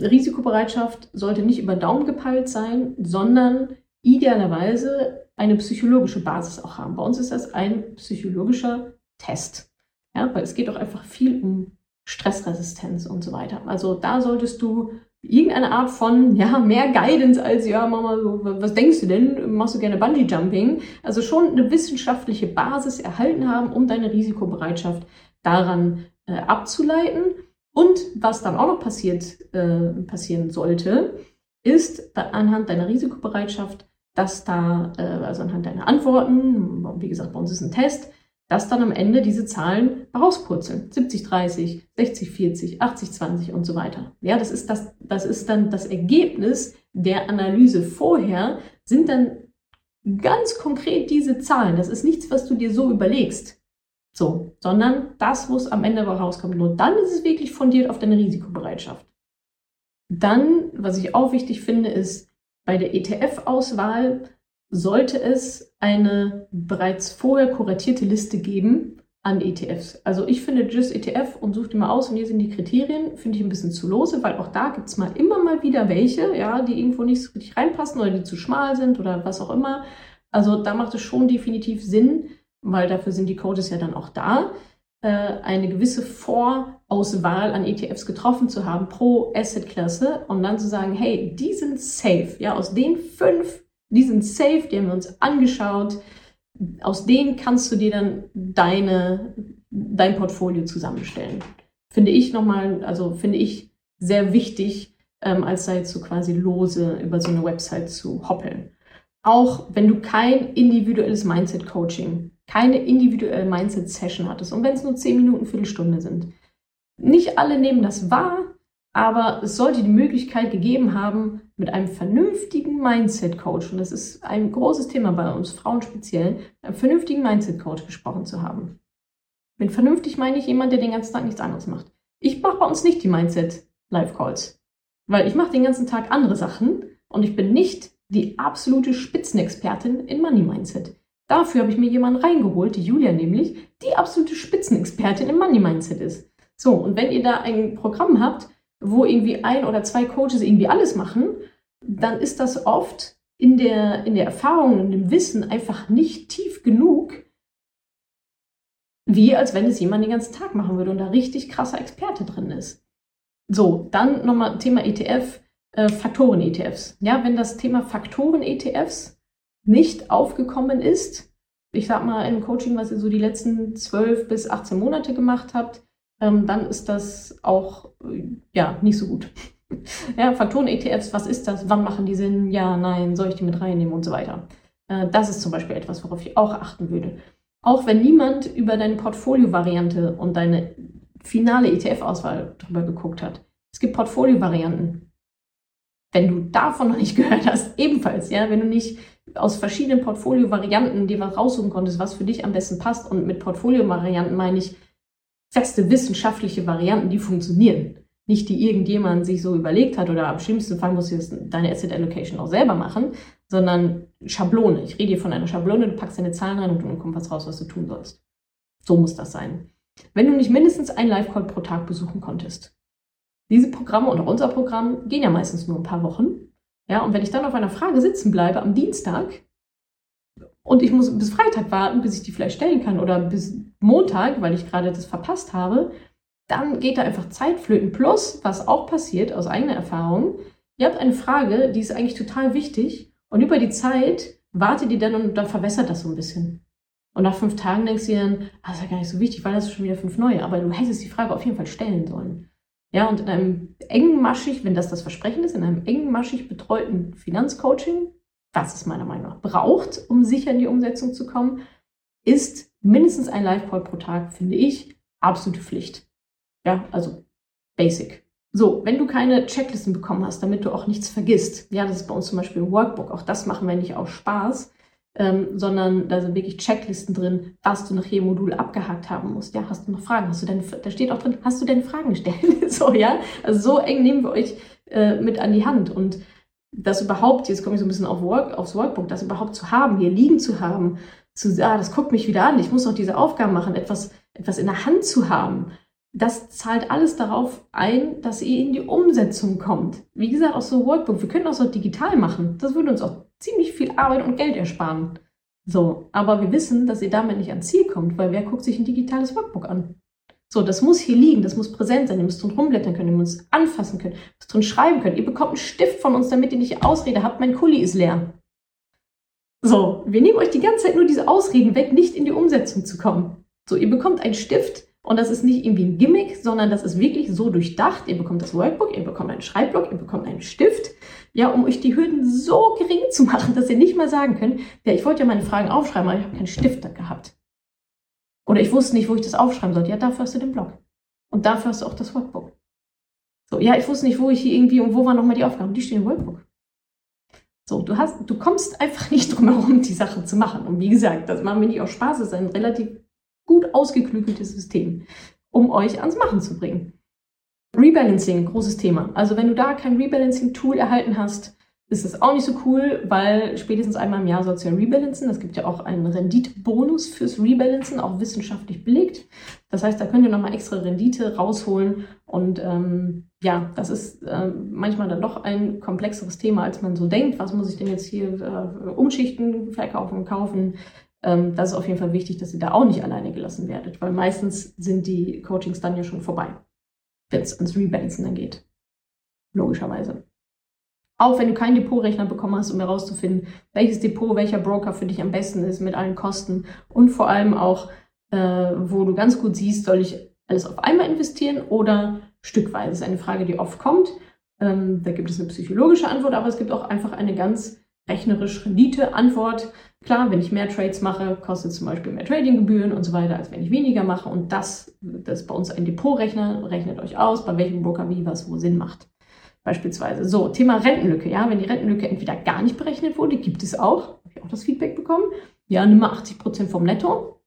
Risikobereitschaft sollte nicht über Daumen gepeilt sein, sondern idealerweise eine psychologische Basis auch haben. Bei uns ist das ein psychologischer Test. Ja, weil es geht doch einfach viel um Stressresistenz und so weiter. Also da solltest du irgendeine Art von, ja, mehr Guidance als, ja, Mama, so, was denkst du denn? Machst du gerne Bungee Jumping? Also schon eine wissenschaftliche Basis erhalten haben, um deine Risikobereitschaft daran äh, abzuleiten. Und was dann auch noch passiert, äh, passieren sollte, ist anhand deiner Risikobereitschaft, dass da, äh, also anhand deiner Antworten, wie gesagt, bei uns ist ein Test, dass dann am Ende diese Zahlen rauspurzeln. 70, 30, 60, 40, 80, 20 und so weiter. Ja, das ist das, das ist dann das Ergebnis der Analyse vorher, sind dann ganz konkret diese Zahlen. Das ist nichts, was du dir so überlegst. So, sondern das, wo es am Ende rauskommt. Nur dann ist es wirklich fundiert auf deine Risikobereitschaft. Dann, was ich auch wichtig finde, ist bei der ETF-Auswahl sollte es eine bereits vorher kuratierte Liste geben an ETFs. Also ich finde JIS ETF und such die mal aus und hier sind die Kriterien, finde ich ein bisschen zu lose, weil auch da gibt es mal immer mal wieder welche, ja, die irgendwo nicht so richtig reinpassen oder die zu schmal sind oder was auch immer. Also da macht es schon definitiv Sinn, weil dafür sind die Codes ja dann auch da, äh, eine gewisse Vorauswahl an ETFs getroffen zu haben pro Assetklasse und dann zu sagen, hey, die sind safe, ja, aus den fünf die sind safe, die haben wir uns angeschaut. Aus denen kannst du dir dann deine, dein Portfolio zusammenstellen. Finde ich nochmal, also finde ich sehr wichtig, ähm, als sei jetzt so quasi lose über so eine Website zu hoppeln. Auch wenn du kein individuelles Mindset-Coaching, keine individuelle Mindset-Session hattest und wenn es nur 10 Minuten, Viertelstunde sind. Nicht alle nehmen das wahr, aber es sollte die Möglichkeit gegeben haben, mit einem vernünftigen Mindset-Coach, und das ist ein großes Thema bei uns Frauen speziell, einem vernünftigen Mindset-Coach gesprochen zu haben. Mit vernünftig meine ich jemand, der den ganzen Tag nichts anderes macht. Ich mache bei uns nicht die Mindset-Live-Calls, weil ich mache den ganzen Tag andere Sachen und ich bin nicht die absolute Spitzenexpertin in Money Mindset. Dafür habe ich mir jemanden reingeholt, die Julia nämlich, die absolute Spitzenexpertin im Money Mindset ist. So, und wenn ihr da ein Programm habt, wo irgendwie ein oder zwei Coaches irgendwie alles machen, dann ist das oft in der, in der Erfahrung und im Wissen einfach nicht tief genug, wie als wenn es jemand den ganzen Tag machen würde und da richtig krasser Experte drin ist. So, dann nochmal Thema ETF, äh, Faktoren-ETFs. Ja, wenn das Thema Faktoren-ETFs nicht aufgekommen ist, ich sag mal im Coaching, was ihr so die letzten 12 bis 18 Monate gemacht habt, ähm, dann ist das auch äh, ja nicht so gut. <laughs> ja, Faktoren-ETFs, was ist das? Wann machen die Sinn? Ja, nein, soll ich die mit reinnehmen und so weiter. Äh, das ist zum Beispiel etwas, worauf ich auch achten würde. Auch wenn niemand über deine Portfolio-Variante und deine finale ETF-Auswahl drüber geguckt hat. Es gibt Portfolio-Varianten. Wenn du davon noch nicht <laughs> gehört hast, ebenfalls, ja, wenn du nicht aus verschiedenen Portfolio-Varianten dir was raussuchen konntest, was für dich am besten passt. Und mit Portfolio-Varianten meine ich feste wissenschaftliche Varianten, die funktionieren. Nicht die irgendjemand sich so überlegt hat oder am schlimmsten Fall musst du jetzt deine Asset Allocation auch selber machen, sondern Schablone. Ich rede hier von einer Schablone, du packst deine Zahlen rein und dann kommt was raus, was du tun sollst. So muss das sein. Wenn du nicht mindestens einen Live-Call pro Tag besuchen konntest. Diese Programme und auch unser Programm gehen ja meistens nur ein paar Wochen. Ja, und wenn ich dann auf einer Frage sitzen bleibe am Dienstag und ich muss bis Freitag warten, bis ich die vielleicht stellen kann oder bis Montag, weil ich gerade das verpasst habe, dann geht da einfach Zeit flöten. Plus, was auch passiert aus eigener Erfahrung, ihr habt eine Frage, die ist eigentlich total wichtig und über die Zeit wartet ihr dann und dann verwässert das so ein bisschen. Und nach fünf Tagen denkst du dir dann, ah, das ist ja gar nicht so wichtig, weil das ist schon wieder fünf neue. Aber du hättest die Frage auf jeden Fall stellen sollen. Ja, und in einem engmaschig, wenn das das Versprechen ist, in einem engmaschig betreuten Finanzcoaching, was es meiner Meinung nach braucht, um sicher in die Umsetzung zu kommen, ist mindestens ein Live-Call pro Tag, finde ich, absolute Pflicht. Ja, also basic. So, wenn du keine Checklisten bekommen hast, damit du auch nichts vergisst, ja, das ist bei uns zum Beispiel ein Workbook, auch das machen wir nicht aus Spaß, ähm, sondern da sind wirklich Checklisten drin, was du nach jedem Modul abgehakt haben musst. Ja, hast du noch Fragen? Hast du deine, da steht auch drin, hast du deine Fragen gestellt? <laughs> so, ja, also so eng nehmen wir euch äh, mit an die Hand und das überhaupt, jetzt komme ich so ein bisschen auf Work, aufs Workbook, das überhaupt zu haben, hier liegen zu haben, zu, ah, das guckt mich wieder an, ich muss noch diese Aufgaben machen, etwas, etwas in der Hand zu haben, das zahlt alles darauf ein, dass ihr in die Umsetzung kommt. Wie gesagt, auch so Workbook. Wir können auch so digital machen. Das würde uns auch ziemlich viel Arbeit und Geld ersparen. So, aber wir wissen, dass ihr damit nicht ans Ziel kommt, weil wer guckt sich ein digitales Workbook an? So, das muss hier liegen, das muss präsent sein, ihr müsst drin rumblättern können, ihr müsst anfassen können, müsst drin schreiben können. Ihr bekommt einen Stift von uns, damit ihr nicht Ausrede habt, mein Kuli ist leer. So, wir nehmen euch die ganze Zeit nur diese Ausreden weg, nicht in die Umsetzung zu kommen. So, ihr bekommt einen Stift, und das ist nicht irgendwie ein Gimmick, sondern das ist wirklich so durchdacht. Ihr bekommt das Workbook, ihr bekommt einen Schreibblock, ihr bekommt einen Stift, ja, um euch die Hürden so gering zu machen, dass ihr nicht mal sagen könnt, ja, ich wollte ja meine Fragen aufschreiben, aber ich habe keinen Stift gehabt. Oder ich wusste nicht, wo ich das aufschreiben sollte. Ja, dafür hast du den Blog. Und dafür hast du auch das Workbook. So, ja, ich wusste nicht, wo ich hier irgendwie und wo waren nochmal die Aufgaben. Die stehen im Workbook. So, du hast, du kommst einfach <laughs> nicht drum herum, die Sachen zu machen. Und wie gesagt, das machen wir nicht aus Spaß, das ist ein relativ gut ausgeklügeltes System, um euch ans Machen zu bringen. Rebalancing, großes Thema. Also wenn du da kein Rebalancing-Tool erhalten hast, ist das auch nicht so cool, weil spätestens einmal im Jahr sollst du ja rebalancen. Es gibt ja auch einen Renditebonus fürs Rebalancen, auch wissenschaftlich belegt. Das heißt, da könnt ihr nochmal extra Rendite rausholen. Und ähm, ja, das ist äh, manchmal dann doch ein komplexeres Thema, als man so denkt. Was muss ich denn jetzt hier äh, umschichten, verkaufen, kaufen? Ähm, das ist auf jeden Fall wichtig, dass ihr da auch nicht alleine gelassen werdet, weil meistens sind die Coachings dann ja schon vorbei, wenn es ans Rebalancen dann geht. Logischerweise. Auch wenn du keinen Depotrechner bekommen hast, um herauszufinden, welches Depot, welcher Broker für dich am besten ist, mit allen Kosten und vor allem auch, äh, wo du ganz gut siehst, soll ich alles auf einmal investieren oder stückweise. Das ist eine Frage, die oft kommt. Ähm, da gibt es eine psychologische Antwort, aber es gibt auch einfach eine ganz rechnerisch Rendite-Antwort. Klar, wenn ich mehr Trades mache, kostet zum Beispiel mehr Tradinggebühren und so weiter, als wenn ich weniger mache. Und das, das ist bei uns ein Depotrechner, rechnet euch aus, bei welchem Broker wie was wo Sinn macht. Beispielsweise. So, Thema Rentenlücke. Ja, wenn die Rentenlücke entweder gar nicht berechnet wurde, gibt es auch, habe ich auch das Feedback bekommen. Ja, nimm mal 80 Prozent vom Netto.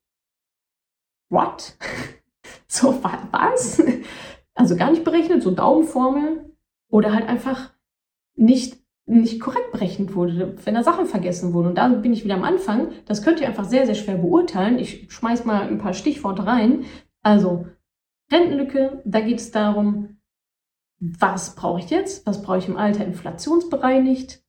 What? <laughs> so, was? Also gar nicht berechnet, so Daumenformel. Oder halt einfach nicht nicht korrekt berechnet wurde, wenn da Sachen vergessen wurden. Und da bin ich wieder am Anfang. Das könnt ihr einfach sehr, sehr schwer beurteilen. Ich schmeiß mal ein paar Stichworte rein. Also, Rentenlücke, da geht es darum, was brauche ich jetzt? Was brauche ich im Alter inflationsbereinigt?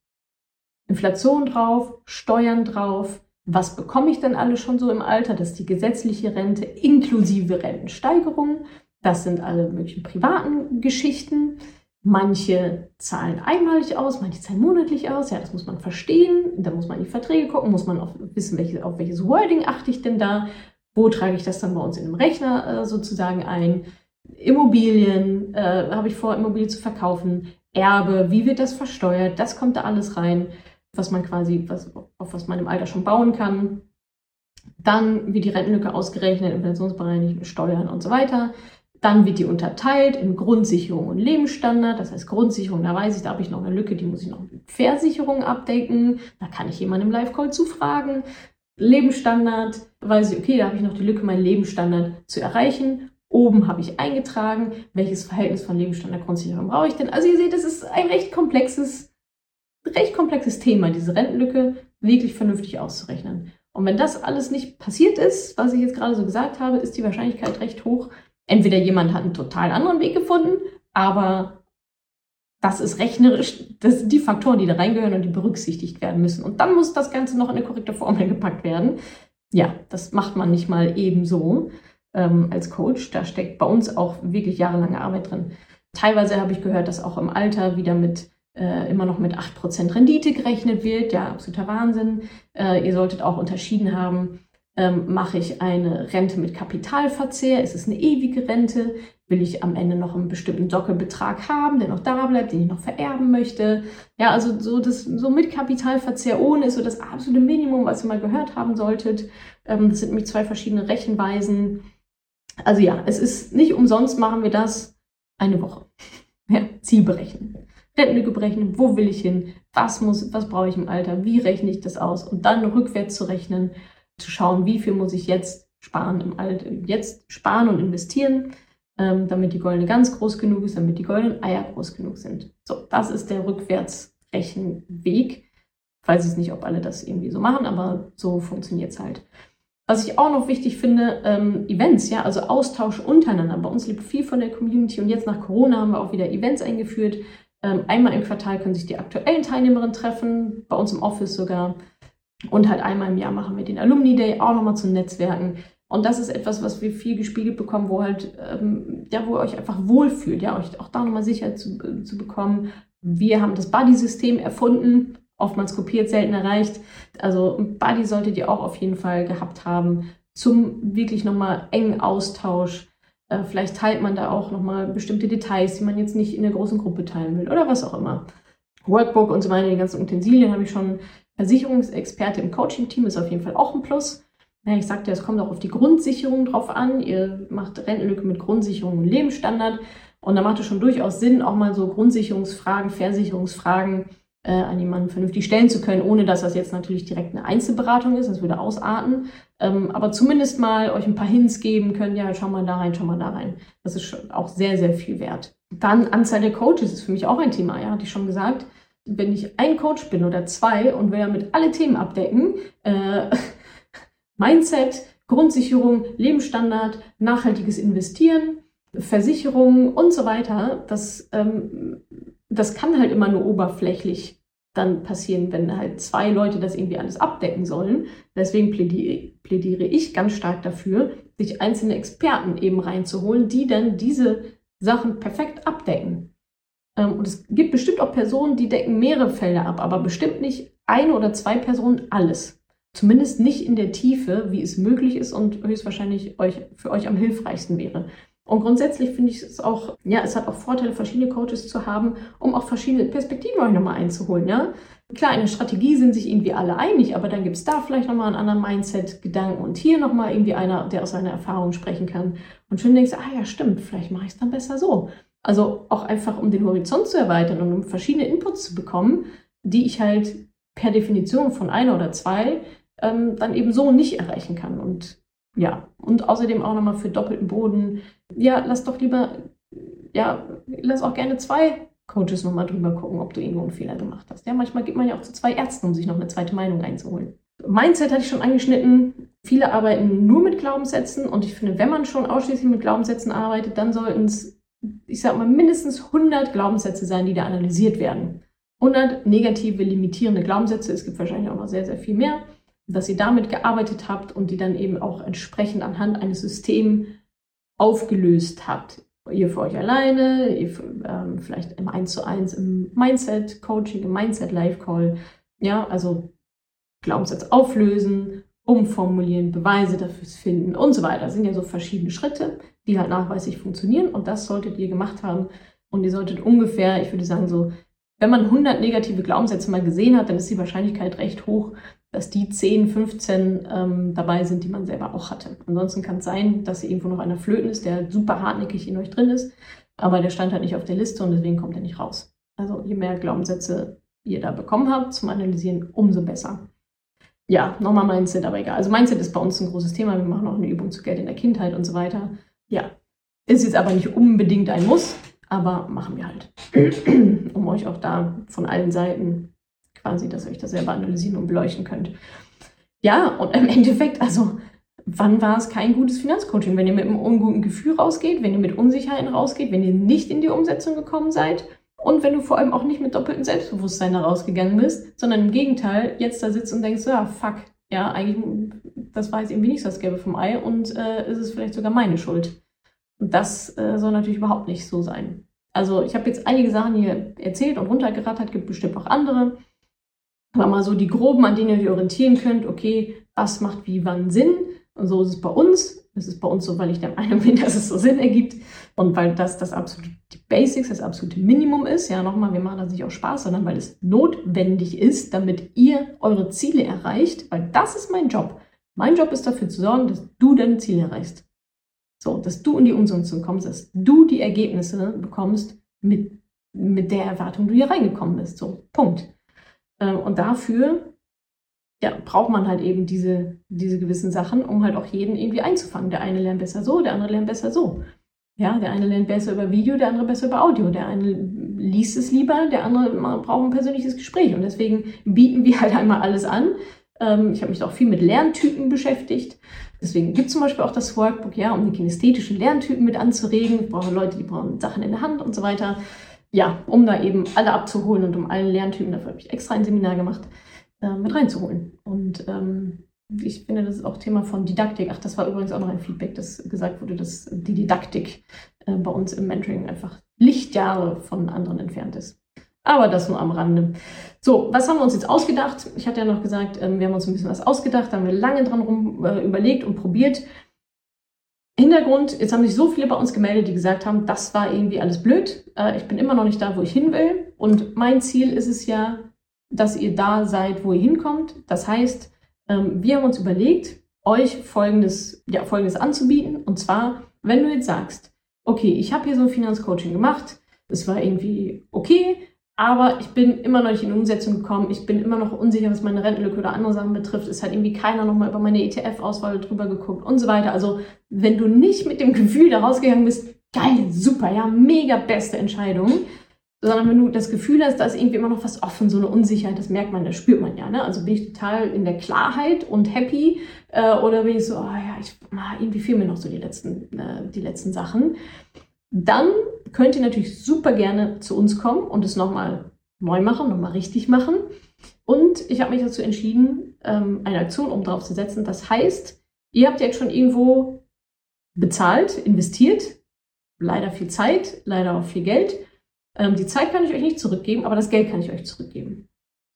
Inflation drauf, Steuern drauf, Was bekomme ich denn alle schon so im Alter? Das ist die gesetzliche Rente inklusive Rentensteigerung. Das sind alle möglichen privaten Geschichten. Manche zahlen einmalig aus, manche zahlen monatlich aus. Ja, das muss man verstehen. Da muss man in die Verträge gucken, muss man auch wissen, welche, auf welches Wording achte ich denn da. Wo trage ich das dann bei uns in dem Rechner äh, sozusagen ein? Immobilien, äh, habe ich vor, Immobilien zu verkaufen? Erbe, wie wird das versteuert? Das kommt da alles rein, was man quasi, was, auf was man im Alter schon bauen kann. Dann wird die Rentenlücke ausgerechnet, inflationsbereinigt, Steuern und so weiter. Dann wird die unterteilt in Grundsicherung und Lebensstandard. Das heißt, Grundsicherung, da weiß ich, da habe ich noch eine Lücke, die muss ich noch mit Versicherung abdecken. Da kann ich jemanden im Live-Call zufragen. Lebensstandard, weiß ich, okay, da habe ich noch die Lücke, meinen Lebensstandard zu erreichen. Oben habe ich eingetragen, welches Verhältnis von Lebensstandard Grundsicherung brauche ich denn. Also ihr seht, das ist ein recht komplexes, recht komplexes Thema, diese Rentenlücke wirklich vernünftig auszurechnen. Und wenn das alles nicht passiert ist, was ich jetzt gerade so gesagt habe, ist die Wahrscheinlichkeit recht hoch. Entweder jemand hat einen total anderen Weg gefunden, aber das ist rechnerisch, das sind die Faktoren, die da reingehören und die berücksichtigt werden müssen. Und dann muss das Ganze noch in eine korrekte Formel gepackt werden. Ja, das macht man nicht mal ebenso ähm, als Coach. Da steckt bei uns auch wirklich jahrelange Arbeit drin. Teilweise habe ich gehört, dass auch im Alter wieder mit äh, immer noch mit 8% Rendite gerechnet wird. Ja, absoluter Wahnsinn. Äh, ihr solltet auch unterschieden haben, ähm, mache ich eine Rente mit Kapitalverzehr? Ist es eine ewige Rente? Will ich am Ende noch einen bestimmten Sockelbetrag haben, der noch da bleibt, den ich noch vererben möchte? Ja, also so, das, so mit Kapitalverzehr ohne ist so das absolute Minimum, was ihr mal gehört haben solltet. Ähm, das sind nämlich zwei verschiedene Rechenweisen. Also ja, es ist nicht umsonst machen wir das eine Woche. <laughs> Ja, Ziel berechnen. Rentenlücke berechnen, wo will ich hin, was muss, was brauche ich im Alter, wie rechne ich das aus und dann rückwärts zu rechnen, zu schauen, wie viel muss ich jetzt sparen im Alter, jetzt sparen und investieren, ähm, damit die goldene Gans groß genug ist, damit die goldenen Eier groß genug sind. So, das ist der Rückwärtsrechenweg. Ich weiß jetzt nicht, ob alle das irgendwie so machen, aber so funktioniert es halt. Was ich auch noch wichtig finde, ähm, Events, ja, also Austausch untereinander. Bei uns lebt viel von der Community und jetzt nach Corona haben wir auch wieder Events eingeführt. Ähm, einmal im Quartal können sich die aktuellen Teilnehmerinnen treffen, bei uns im Office sogar. Und halt einmal im Jahr machen wir den Alumni Day auch nochmal zum Netzwerken. Und das ist etwas, was wir viel gespiegelt bekommen, wo halt, ähm, ja, wo ihr euch einfach wohlfühlt, ja, euch auch da nochmal Sicherheit zu, äh, zu bekommen. Wir haben das Buddy-System erfunden, oftmals kopiert, selten erreicht. Also ein Buddy solltet ihr auch auf jeden Fall gehabt haben, zum wirklich nochmal engen Austausch. Äh, vielleicht teilt man da auch nochmal bestimmte Details, die man jetzt nicht in der großen Gruppe teilen will oder was auch immer. Workbook und so weiter, die ganzen Utensilien habe ich schon Versicherungsexperte im Coaching-Team ist auf jeden Fall auch ein Plus. Ja, ich sagte, es kommt auch auf die Grundsicherung drauf an. Ihr macht Rentenlücke mit Grundsicherung und Lebensstandard. Und da macht es schon durchaus Sinn, auch mal so Grundsicherungsfragen, Versicherungsfragen äh, an jemanden vernünftig stellen zu können, ohne dass das jetzt natürlich direkt eine Einzelberatung ist. Das würde ausarten. Ähm, aber zumindest mal euch ein paar Hints geben können. Ja, schau mal da rein, schau mal da rein. Das ist auch sehr, sehr viel wert. Dann Anzahl der Coaches ist für mich auch ein Thema. Ja, hatte ich schon gesagt wenn ich ein Coach bin oder zwei und will damit alle Themen abdecken, äh, <laughs> Mindset, Grundsicherung, Lebensstandard, nachhaltiges Investieren, Versicherungen und so weiter, das, ähm, das kann halt immer nur oberflächlich dann passieren, wenn halt zwei Leute das irgendwie alles abdecken sollen. Deswegen plädiere, plädiere ich ganz stark dafür, sich einzelne Experten eben reinzuholen, die dann diese Sachen perfekt abdecken. Ähm, und es gibt bestimmt auch Personen, die decken mehrere Felder ab, aber bestimmt nicht eine oder zwei Personen alles. Zumindest nicht in der Tiefe, wie es möglich ist und höchstwahrscheinlich euch, für euch am hilfreichsten wäre. Und grundsätzlich finde ich es auch, ja, es hat auch Vorteile, verschiedene Coaches zu haben, um auch verschiedene Perspektiven euch nochmal einzuholen, ja. Klar, in der Strategie sind sich irgendwie alle einig, aber dann gibt es da vielleicht nochmal einen anderen Mindset-Gedanken und hier nochmal irgendwie einer, der aus seiner Erfahrung sprechen kann. Und schon denkst du, ah ja, stimmt, vielleicht mache ich es dann besser so. Also auch einfach, um den Horizont zu erweitern und um verschiedene Inputs zu bekommen, die ich halt per Definition von einer oder zwei ähm, dann eben so nicht erreichen kann. Und ja, und außerdem auch nochmal für doppelten Boden. Ja, lass doch lieber, ja, lass auch gerne zwei Coaches nochmal drüber gucken, ob du irgendwo einen Fehler gemacht hast. Ja, manchmal geht man ja auch zu zwei Ärzten, um sich noch eine zweite Meinung einzuholen. Mindset hatte ich schon angeschnitten. Viele arbeiten nur mit Glaubenssätzen und ich finde, wenn man schon ausschließlich mit Glaubenssätzen arbeitet, dann sollten es ich sag mal, mindestens 100 Glaubenssätze sein, die da analysiert werden. 100 negative, limitierende Glaubenssätze. Es gibt wahrscheinlich auch noch sehr, sehr viel mehr. Dass ihr damit gearbeitet habt und die dann eben auch entsprechend anhand eines Systems aufgelöst habt. Ihr für euch alleine, ihr für, ähm, vielleicht im 1 zu 1 im Mindset-Coaching, im Mindset-Live-Call. Ja, also Glaubenssatz auflösen, umformulieren, Beweise dafür finden und so weiter. Das sind ja so verschiedene Schritte, die halt nachweislich funktionieren und das solltet ihr gemacht haben und ihr solltet ungefähr, ich würde sagen so, wenn man 100 negative Glaubenssätze mal gesehen hat, dann ist die Wahrscheinlichkeit recht hoch, dass die 10, 15 ähm, dabei sind, die man selber auch hatte. Ansonsten kann es sein, dass irgendwo noch einer flöten ist, der super hartnäckig in euch drin ist, aber der stand halt nicht auf der Liste und deswegen kommt er nicht raus. Also je mehr Glaubenssätze ihr da bekommen habt zum Analysieren, umso besser. Ja, nochmal Mindset, aber egal. Also Mindset ist bei uns ein großes Thema. Wir machen auch eine Übung zu Geld in der Kindheit und so weiter. Ja, ist jetzt aber nicht unbedingt ein Muss, aber machen wir halt, <clears throat> um euch auch da von allen Seiten quasi, dass ihr euch das selber analysieren und beleuchten könnt. Ja, und im <laughs> Endeffekt, also wann war es kein gutes Finanzcoaching? Wenn ihr mit einem unguten Gefühl rausgeht, wenn ihr mit Unsicherheiten rausgeht, wenn ihr nicht in die Umsetzung gekommen seid und wenn du vor allem auch nicht mit doppeltem Selbstbewusstsein da rausgegangen bist, sondern im Gegenteil jetzt da sitzt und denkst, ja, fuck, ja, eigentlich, das war jetzt irgendwie nicht das Gelbe vom Ei und äh, ist es vielleicht sogar meine Schuld. Und das äh, soll natürlich überhaupt nicht so sein. Also ich habe jetzt einige Sachen hier erzählt und runtergerattert, gibt bestimmt auch andere. Aber mal so die groben, an denen ihr euch orientieren könnt, okay, was macht wie wann Sinn? Und so ist es bei uns. Es ist bei uns so, weil ich der Meinung <laughs> bin, dass es so Sinn ergibt und weil das das absolute die Basics, das absolute Minimum ist. Ja, nochmal, wir machen das nicht aus Spaß, sondern weil es notwendig ist, damit ihr eure Ziele erreicht, weil das ist mein Job. Mein Job ist dafür zu sorgen, dass du deine Ziele erreichst. So, dass du in die Umsetzung kommst, dass du die Ergebnisse bekommst mit, mit der Erwartung, du hier reingekommen bist. So, Punkt. Ähm, und dafür ja, braucht man halt eben diese, diese gewissen Sachen, um halt auch jeden irgendwie einzufangen. Der eine lernt besser so, der andere lernt besser so. Ja, der eine lernt besser über Video, der andere besser über Audio. Der eine liest es lieber, der andere braucht ein persönliches Gespräch. Und deswegen bieten wir halt einmal alles an. Ähm, ich habe mich auch viel mit Lerntypen beschäftigt. Deswegen gibt es zum Beispiel auch das Workbook, ja, um die kinästhetischen Lerntypen mit anzuregen. Wir brauchen Leute, die brauchen Sachen in der Hand und so weiter. Ja, um da eben alle abzuholen und um alle Lerntypen, dafür habe ich extra ein Seminar gemacht, äh, mit reinzuholen. Und ähm, ich finde, das ist auch Thema von Didaktik. Ach, das war übrigens auch noch ein Feedback, das gesagt wurde, dass die Didaktik äh, bei uns im Mentoring einfach Lichtjahre von anderen entfernt ist. Aber das nur am Rande. So, was haben wir uns jetzt ausgedacht? Ich hatte ja noch gesagt, ähm, wir haben uns ein bisschen was ausgedacht, da haben wir lange dran rum äh, überlegt und probiert. Hintergrund, jetzt haben sich so viele bei uns gemeldet, die gesagt haben, das war irgendwie alles blöd. Äh, ich bin immer noch nicht da, wo ich hin will. Und mein Ziel ist es ja, dass ihr da seid, wo ihr hinkommt. Das heißt, ähm, wir haben uns überlegt, euch Folgendes, ja, Folgendes anzubieten. Und zwar, wenn du jetzt sagst, okay, ich habe hier so ein Finanzcoaching gemacht, es war irgendwie okay, aber ich bin immer noch nicht in Umsetzung gekommen. Ich bin immer noch unsicher, was meine Rentenlücke oder andere Sachen betrifft. Es hat irgendwie keiner nochmal über meine ETF-Auswahl drüber geguckt und so weiter. Also, wenn du nicht mit dem Gefühl da rausgegangen bist, geil, super, ja, mega beste Entscheidung, sondern wenn du das Gefühl hast, da ist irgendwie immer noch was offen, so eine Unsicherheit, das merkt man, das spürt man ja. Ne? Also bin ich total in der Klarheit und happy äh, oder bin ich so, oh ja, ich, ah, irgendwie fehlen mir noch so die letzten, äh, die letzten Sachen dann könnt ihr natürlich super gerne zu uns kommen und es nochmal neu machen, nochmal richtig machen. Und ich habe mich dazu entschieden, ähm, eine Aktion um drauf zu setzen. Das heißt, ihr habt jetzt schon irgendwo bezahlt, investiert, leider viel Zeit, leider auch viel Geld. Ähm, die Zeit kann ich euch nicht zurückgeben, aber das Geld kann ich euch zurückgeben.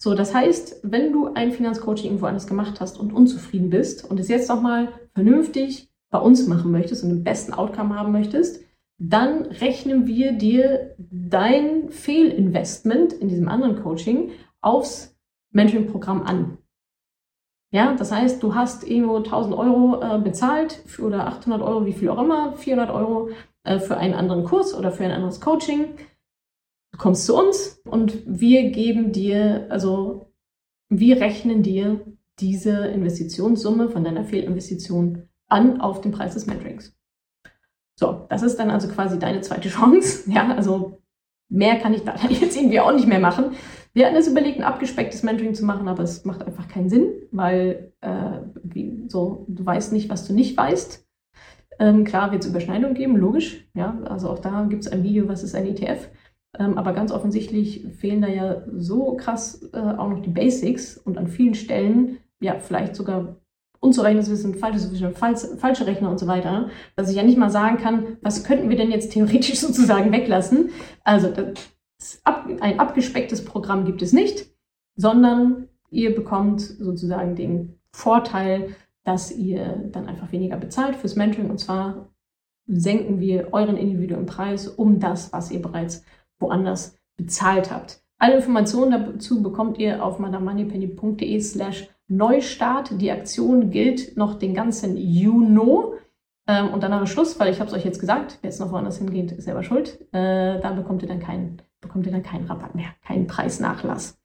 So, das heißt, wenn du ein Finanzcoaching irgendwo anders gemacht hast und unzufrieden bist und es jetzt nochmal vernünftig bei uns machen möchtest und den besten Outcome haben möchtest, dann rechnen wir dir dein Fehlinvestment in diesem anderen Coaching aufs Mentoring-Programm an. Ja, das heißt, du hast irgendwo 1000 Euro äh, bezahlt für, oder 800 Euro, wie viel auch immer, 400 Euro äh, für einen anderen Kurs oder für ein anderes Coaching. Du kommst zu uns und wir geben dir, also wir rechnen dir diese Investitionssumme von deiner Fehlinvestition an auf den Preis des Mentorings. So, das ist dann also quasi deine zweite Chance. <laughs> Ja, also mehr kann ich da jetzt irgendwie auch nicht mehr machen. Wir hatten es überlegt, ein abgespecktes Mentoring zu machen, aber es macht einfach keinen Sinn, weil äh, wie, so, du weißt nicht, was du nicht weißt. Ähm, klar wird es Überschneidungen geben, logisch. Ja, also auch da gibt es ein Video, was ist ein ETF. Ähm, aber ganz offensichtlich fehlen da ja so krass äh, auch noch die Basics und an vielen Stellen ja, vielleicht sogar unzureichendes Wissen, falsches Wissen, falsch, falsche Rechner und so weiter, dass ich ja nicht mal sagen kann, was könnten wir denn jetzt theoretisch <laughs> sozusagen weglassen. Also ein abgespecktes Programm gibt es nicht, sondern ihr bekommt sozusagen den Vorteil, dass ihr dann einfach weniger bezahlt fürs Mentoring und zwar senken wir euren individuellen Preis um das, was ihr bereits woanders bezahlt habt. Alle Informationen dazu bekommt ihr auf madamoneypenny.de slash Neustart. Die Aktion gilt noch den ganzen Juni. Ähm, und danach ist Schluss, weil ich habe es euch jetzt gesagt, wer jetzt noch woanders hingeht, ist selber schuld. Äh, da bekommt ihr dann keinen, bekommt ihr dann keinen Rabatt mehr, keinen Preisnachlass.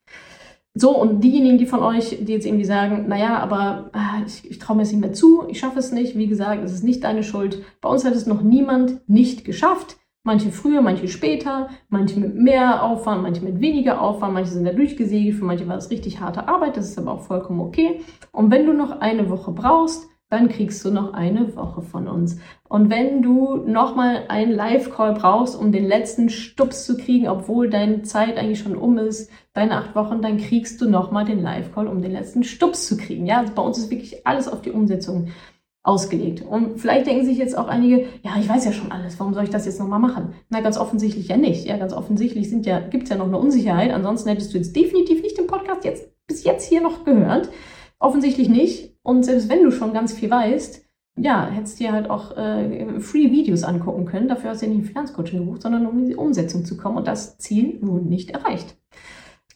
So, und diejenigen, die von euch, die jetzt irgendwie sagen, naja, aber äh, ich, ich traue mir es nicht mehr zu, ich schaffe es nicht, wie gesagt, es ist nicht deine Schuld. Bei uns hat es noch niemand nicht geschafft. Manche früher, manche später, manche mit mehr Aufwand, manche mit weniger Aufwand, manche sind da durchgesegelt, für manche war es richtig harte Arbeit, das ist aber auch vollkommen okay. Und wenn du noch eine Woche brauchst, dann kriegst du noch eine Woche von uns. Und wenn du nochmal einen Live-Call brauchst, um den letzten Stups zu kriegen, obwohl deine Zeit eigentlich schon um ist, deine acht Wochen, dann kriegst du nochmal den Live-Call, um den letzten Stups zu kriegen. Ja, also bei uns ist wirklich alles auf die Umsetzung ausgelegt. Und vielleicht denken sich jetzt auch einige, ja, ich weiß ja schon alles, warum soll ich das jetzt nochmal machen? Na, ganz offensichtlich ja nicht. Ja, ganz offensichtlich sind ja, gibt's ja noch eine Unsicherheit. Ansonsten hättest du jetzt definitiv nicht den Podcast jetzt bis jetzt hier noch gehört. Offensichtlich nicht. Und selbst wenn du schon ganz viel weißt, ja, hättest dir halt auch äh, Free-Videos angucken können. Dafür hast du ja nicht ein Finanzcoaching gebucht, sondern um in die Umsetzung zu kommen. Und das Ziel wurde nicht erreicht.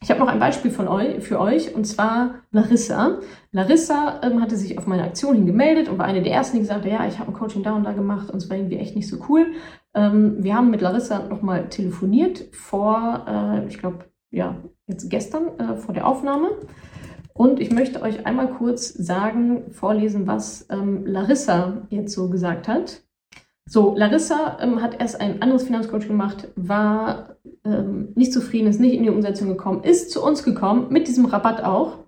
Ich habe noch ein Beispiel von euch, für euch, und zwar Larissa. Larissa ähm, hatte sich auf meine Aktion hin gemeldet und war eine der ersten, die gesagt hat, ja, ich habe ein Coaching da und da gemacht und es war irgendwie echt nicht so cool. Ähm, wir haben mit Larissa nochmal telefoniert vor, äh, ich glaube, ja, jetzt gestern, äh, vor der Aufnahme. Und ich möchte euch einmal kurz sagen, vorlesen, was ähm, Larissa jetzt so gesagt hat. So, Larissa ähm, hat erst ein anderes Finanzcoach gemacht, war ähm, nicht zufrieden, ist nicht in die Umsetzung gekommen, ist zu uns gekommen, mit diesem Rabatt auch.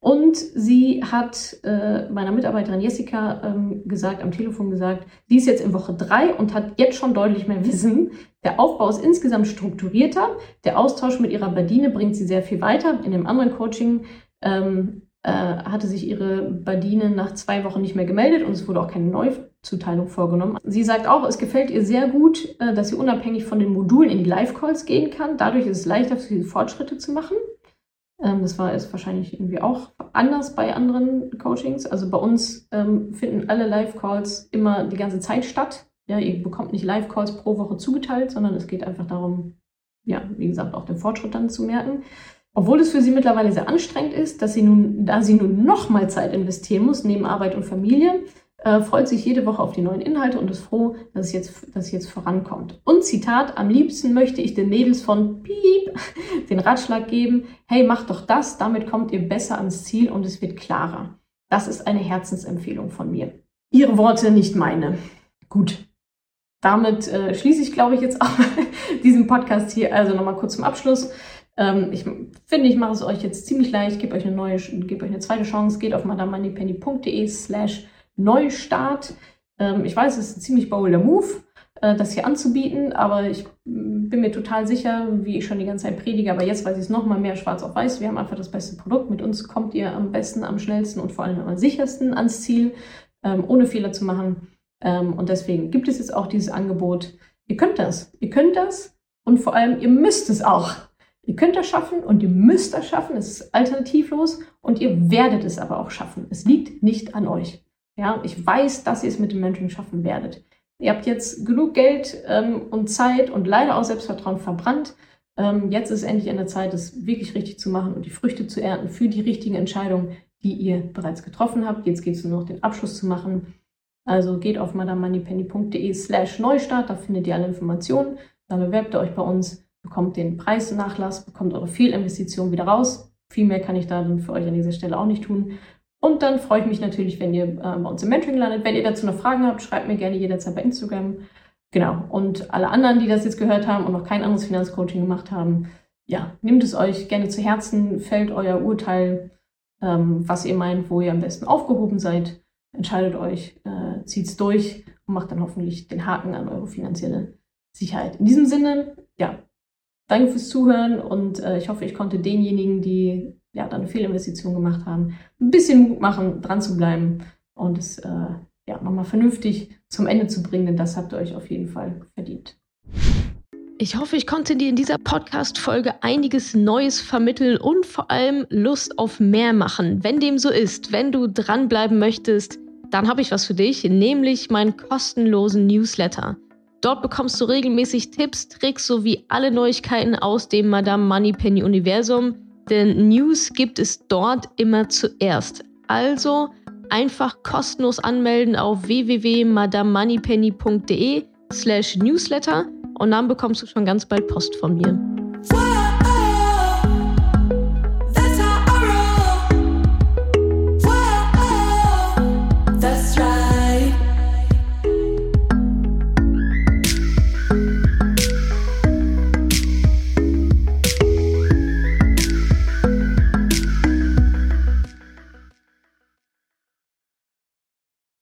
Und sie hat äh, meiner Mitarbeiterin Jessica ähm, gesagt, am Telefon gesagt, sie ist jetzt in Woche drei und hat jetzt schon deutlich mehr Wissen. Der Aufbau ist insgesamt strukturierter. Der Austausch mit ihrer Badine bringt sie sehr viel weiter. In dem anderen Coaching ähm, äh, hatte sich ihre Badine nach zwei Wochen nicht mehr gemeldet und es wurde auch keine Neuzuteilung vorgenommen. Sie sagt auch, es gefällt ihr sehr gut, äh, dass sie unabhängig von den Modulen in die Live-Calls gehen kann. Dadurch ist es leichter für sie Fortschritte zu machen. Ähm, das war es wahrscheinlich irgendwie auch anders bei anderen Coachings. Also bei uns ähm, finden alle Live-Calls immer die ganze Zeit statt. Ja, ihr bekommt nicht Live-Calls pro Woche zugeteilt, sondern es geht einfach darum, ja, wie gesagt, auch den Fortschritt dann zu merken. Obwohl es für sie mittlerweile sehr anstrengend ist, dass sie nun, da sie nun noch mal Zeit investieren muss, neben Arbeit und Familie, äh, freut sich jede Woche auf die neuen Inhalte und ist froh, dass es, jetzt, dass es jetzt vorankommt. Und Zitat, am liebsten möchte ich den Mädels von Piep <laughs> den Ratschlag geben, hey, macht doch das, damit kommt ihr besser ans Ziel und es wird klarer. Das ist eine Herzensempfehlung von mir. Ihre Worte, nicht meine. Gut. Damit äh, schließe ich, glaube ich, jetzt auch <laughs> diesen Podcast hier. Also nochmal kurz zum Abschluss. Ähm, ich finde, ich mache es euch jetzt ziemlich leicht, gebe euch eine neue, gebe euch eine zweite Chance, geht auf madamoneypenny.de slash Neustart. Ähm, ich weiß, es ist ein ziemlich bolder Move, äh, das hier anzubieten, aber ich bin mir total sicher, wie ich schon die ganze Zeit predige, aber jetzt weiß ich es nochmal mehr schwarz auf weiß. Wir haben einfach das beste Produkt. Mit uns kommt ihr am besten, am schnellsten und vor allem am sichersten ans Ziel, ähm, ohne Fehler zu machen. Ähm, und deswegen gibt es jetzt auch dieses Angebot. Ihr könnt das. Ihr könnt das und vor allem, ihr müsst es auch. Ihr könnt das schaffen und ihr müsst das schaffen. Es ist alternativlos und ihr werdet es aber auch schaffen. Es liegt nicht an euch. Ja, ich weiß, dass ihr es mit dem Mentoring schaffen werdet. Ihr habt jetzt genug Geld ähm, und Zeit und leider auch Selbstvertrauen verbrannt. Ähm, jetzt ist endlich an der Zeit, es wirklich richtig zu machen und die Früchte zu ernten für die richtigen Entscheidungen, die ihr bereits getroffen habt. Jetzt geht es nur noch, den Abschluss zu machen. Also geht auf madamoneypenny.de slash Neustart, da findet ihr alle Informationen. Dann bewerbt ihr euch bei uns bekommt den Preisnachlass, bekommt eure Fehlinvestition wieder raus. Viel mehr kann ich da dann für euch an dieser Stelle auch nicht tun. Und dann freue ich mich natürlich, wenn ihr äh, bei uns im Mentoring landet. Wenn ihr dazu noch Fragen habt, schreibt mir gerne jederzeit bei Instagram. Genau. Und alle anderen, die das jetzt gehört haben und noch kein anderes Finanzcoaching gemacht haben, ja, nehmt es euch gerne zu Herzen, fällt euer Urteil, ähm, was ihr meint, wo ihr am besten aufgehoben seid. Entscheidet euch, äh, zieht es durch und macht dann hoffentlich den Haken an eure finanzielle Sicherheit. In diesem Sinne, ja, Danke fürs Zuhören und äh, ich hoffe, ich konnte denjenigen, die ja, dann eine Fehlinvestition gemacht haben, ein bisschen Mut machen, dran zu bleiben und es äh, ja, nochmal vernünftig zum Ende zu bringen, denn das habt ihr euch auf jeden Fall verdient. Ich hoffe, ich konnte dir in dieser Podcast-Folge einiges Neues vermitteln und vor allem Lust auf mehr machen. Wenn dem so ist, wenn du dranbleiben möchtest, dann habe ich was für dich, nämlich meinen kostenlosen Newsletter. Dort bekommst du regelmäßig Tipps, Tricks sowie alle Neuigkeiten aus dem Madame Moneypenny Universum, denn News gibt es dort immer zuerst. Also einfach kostenlos anmelden auf www.madamemoneypenny.de slash newsletter und dann bekommst du schon ganz bald Post von mir.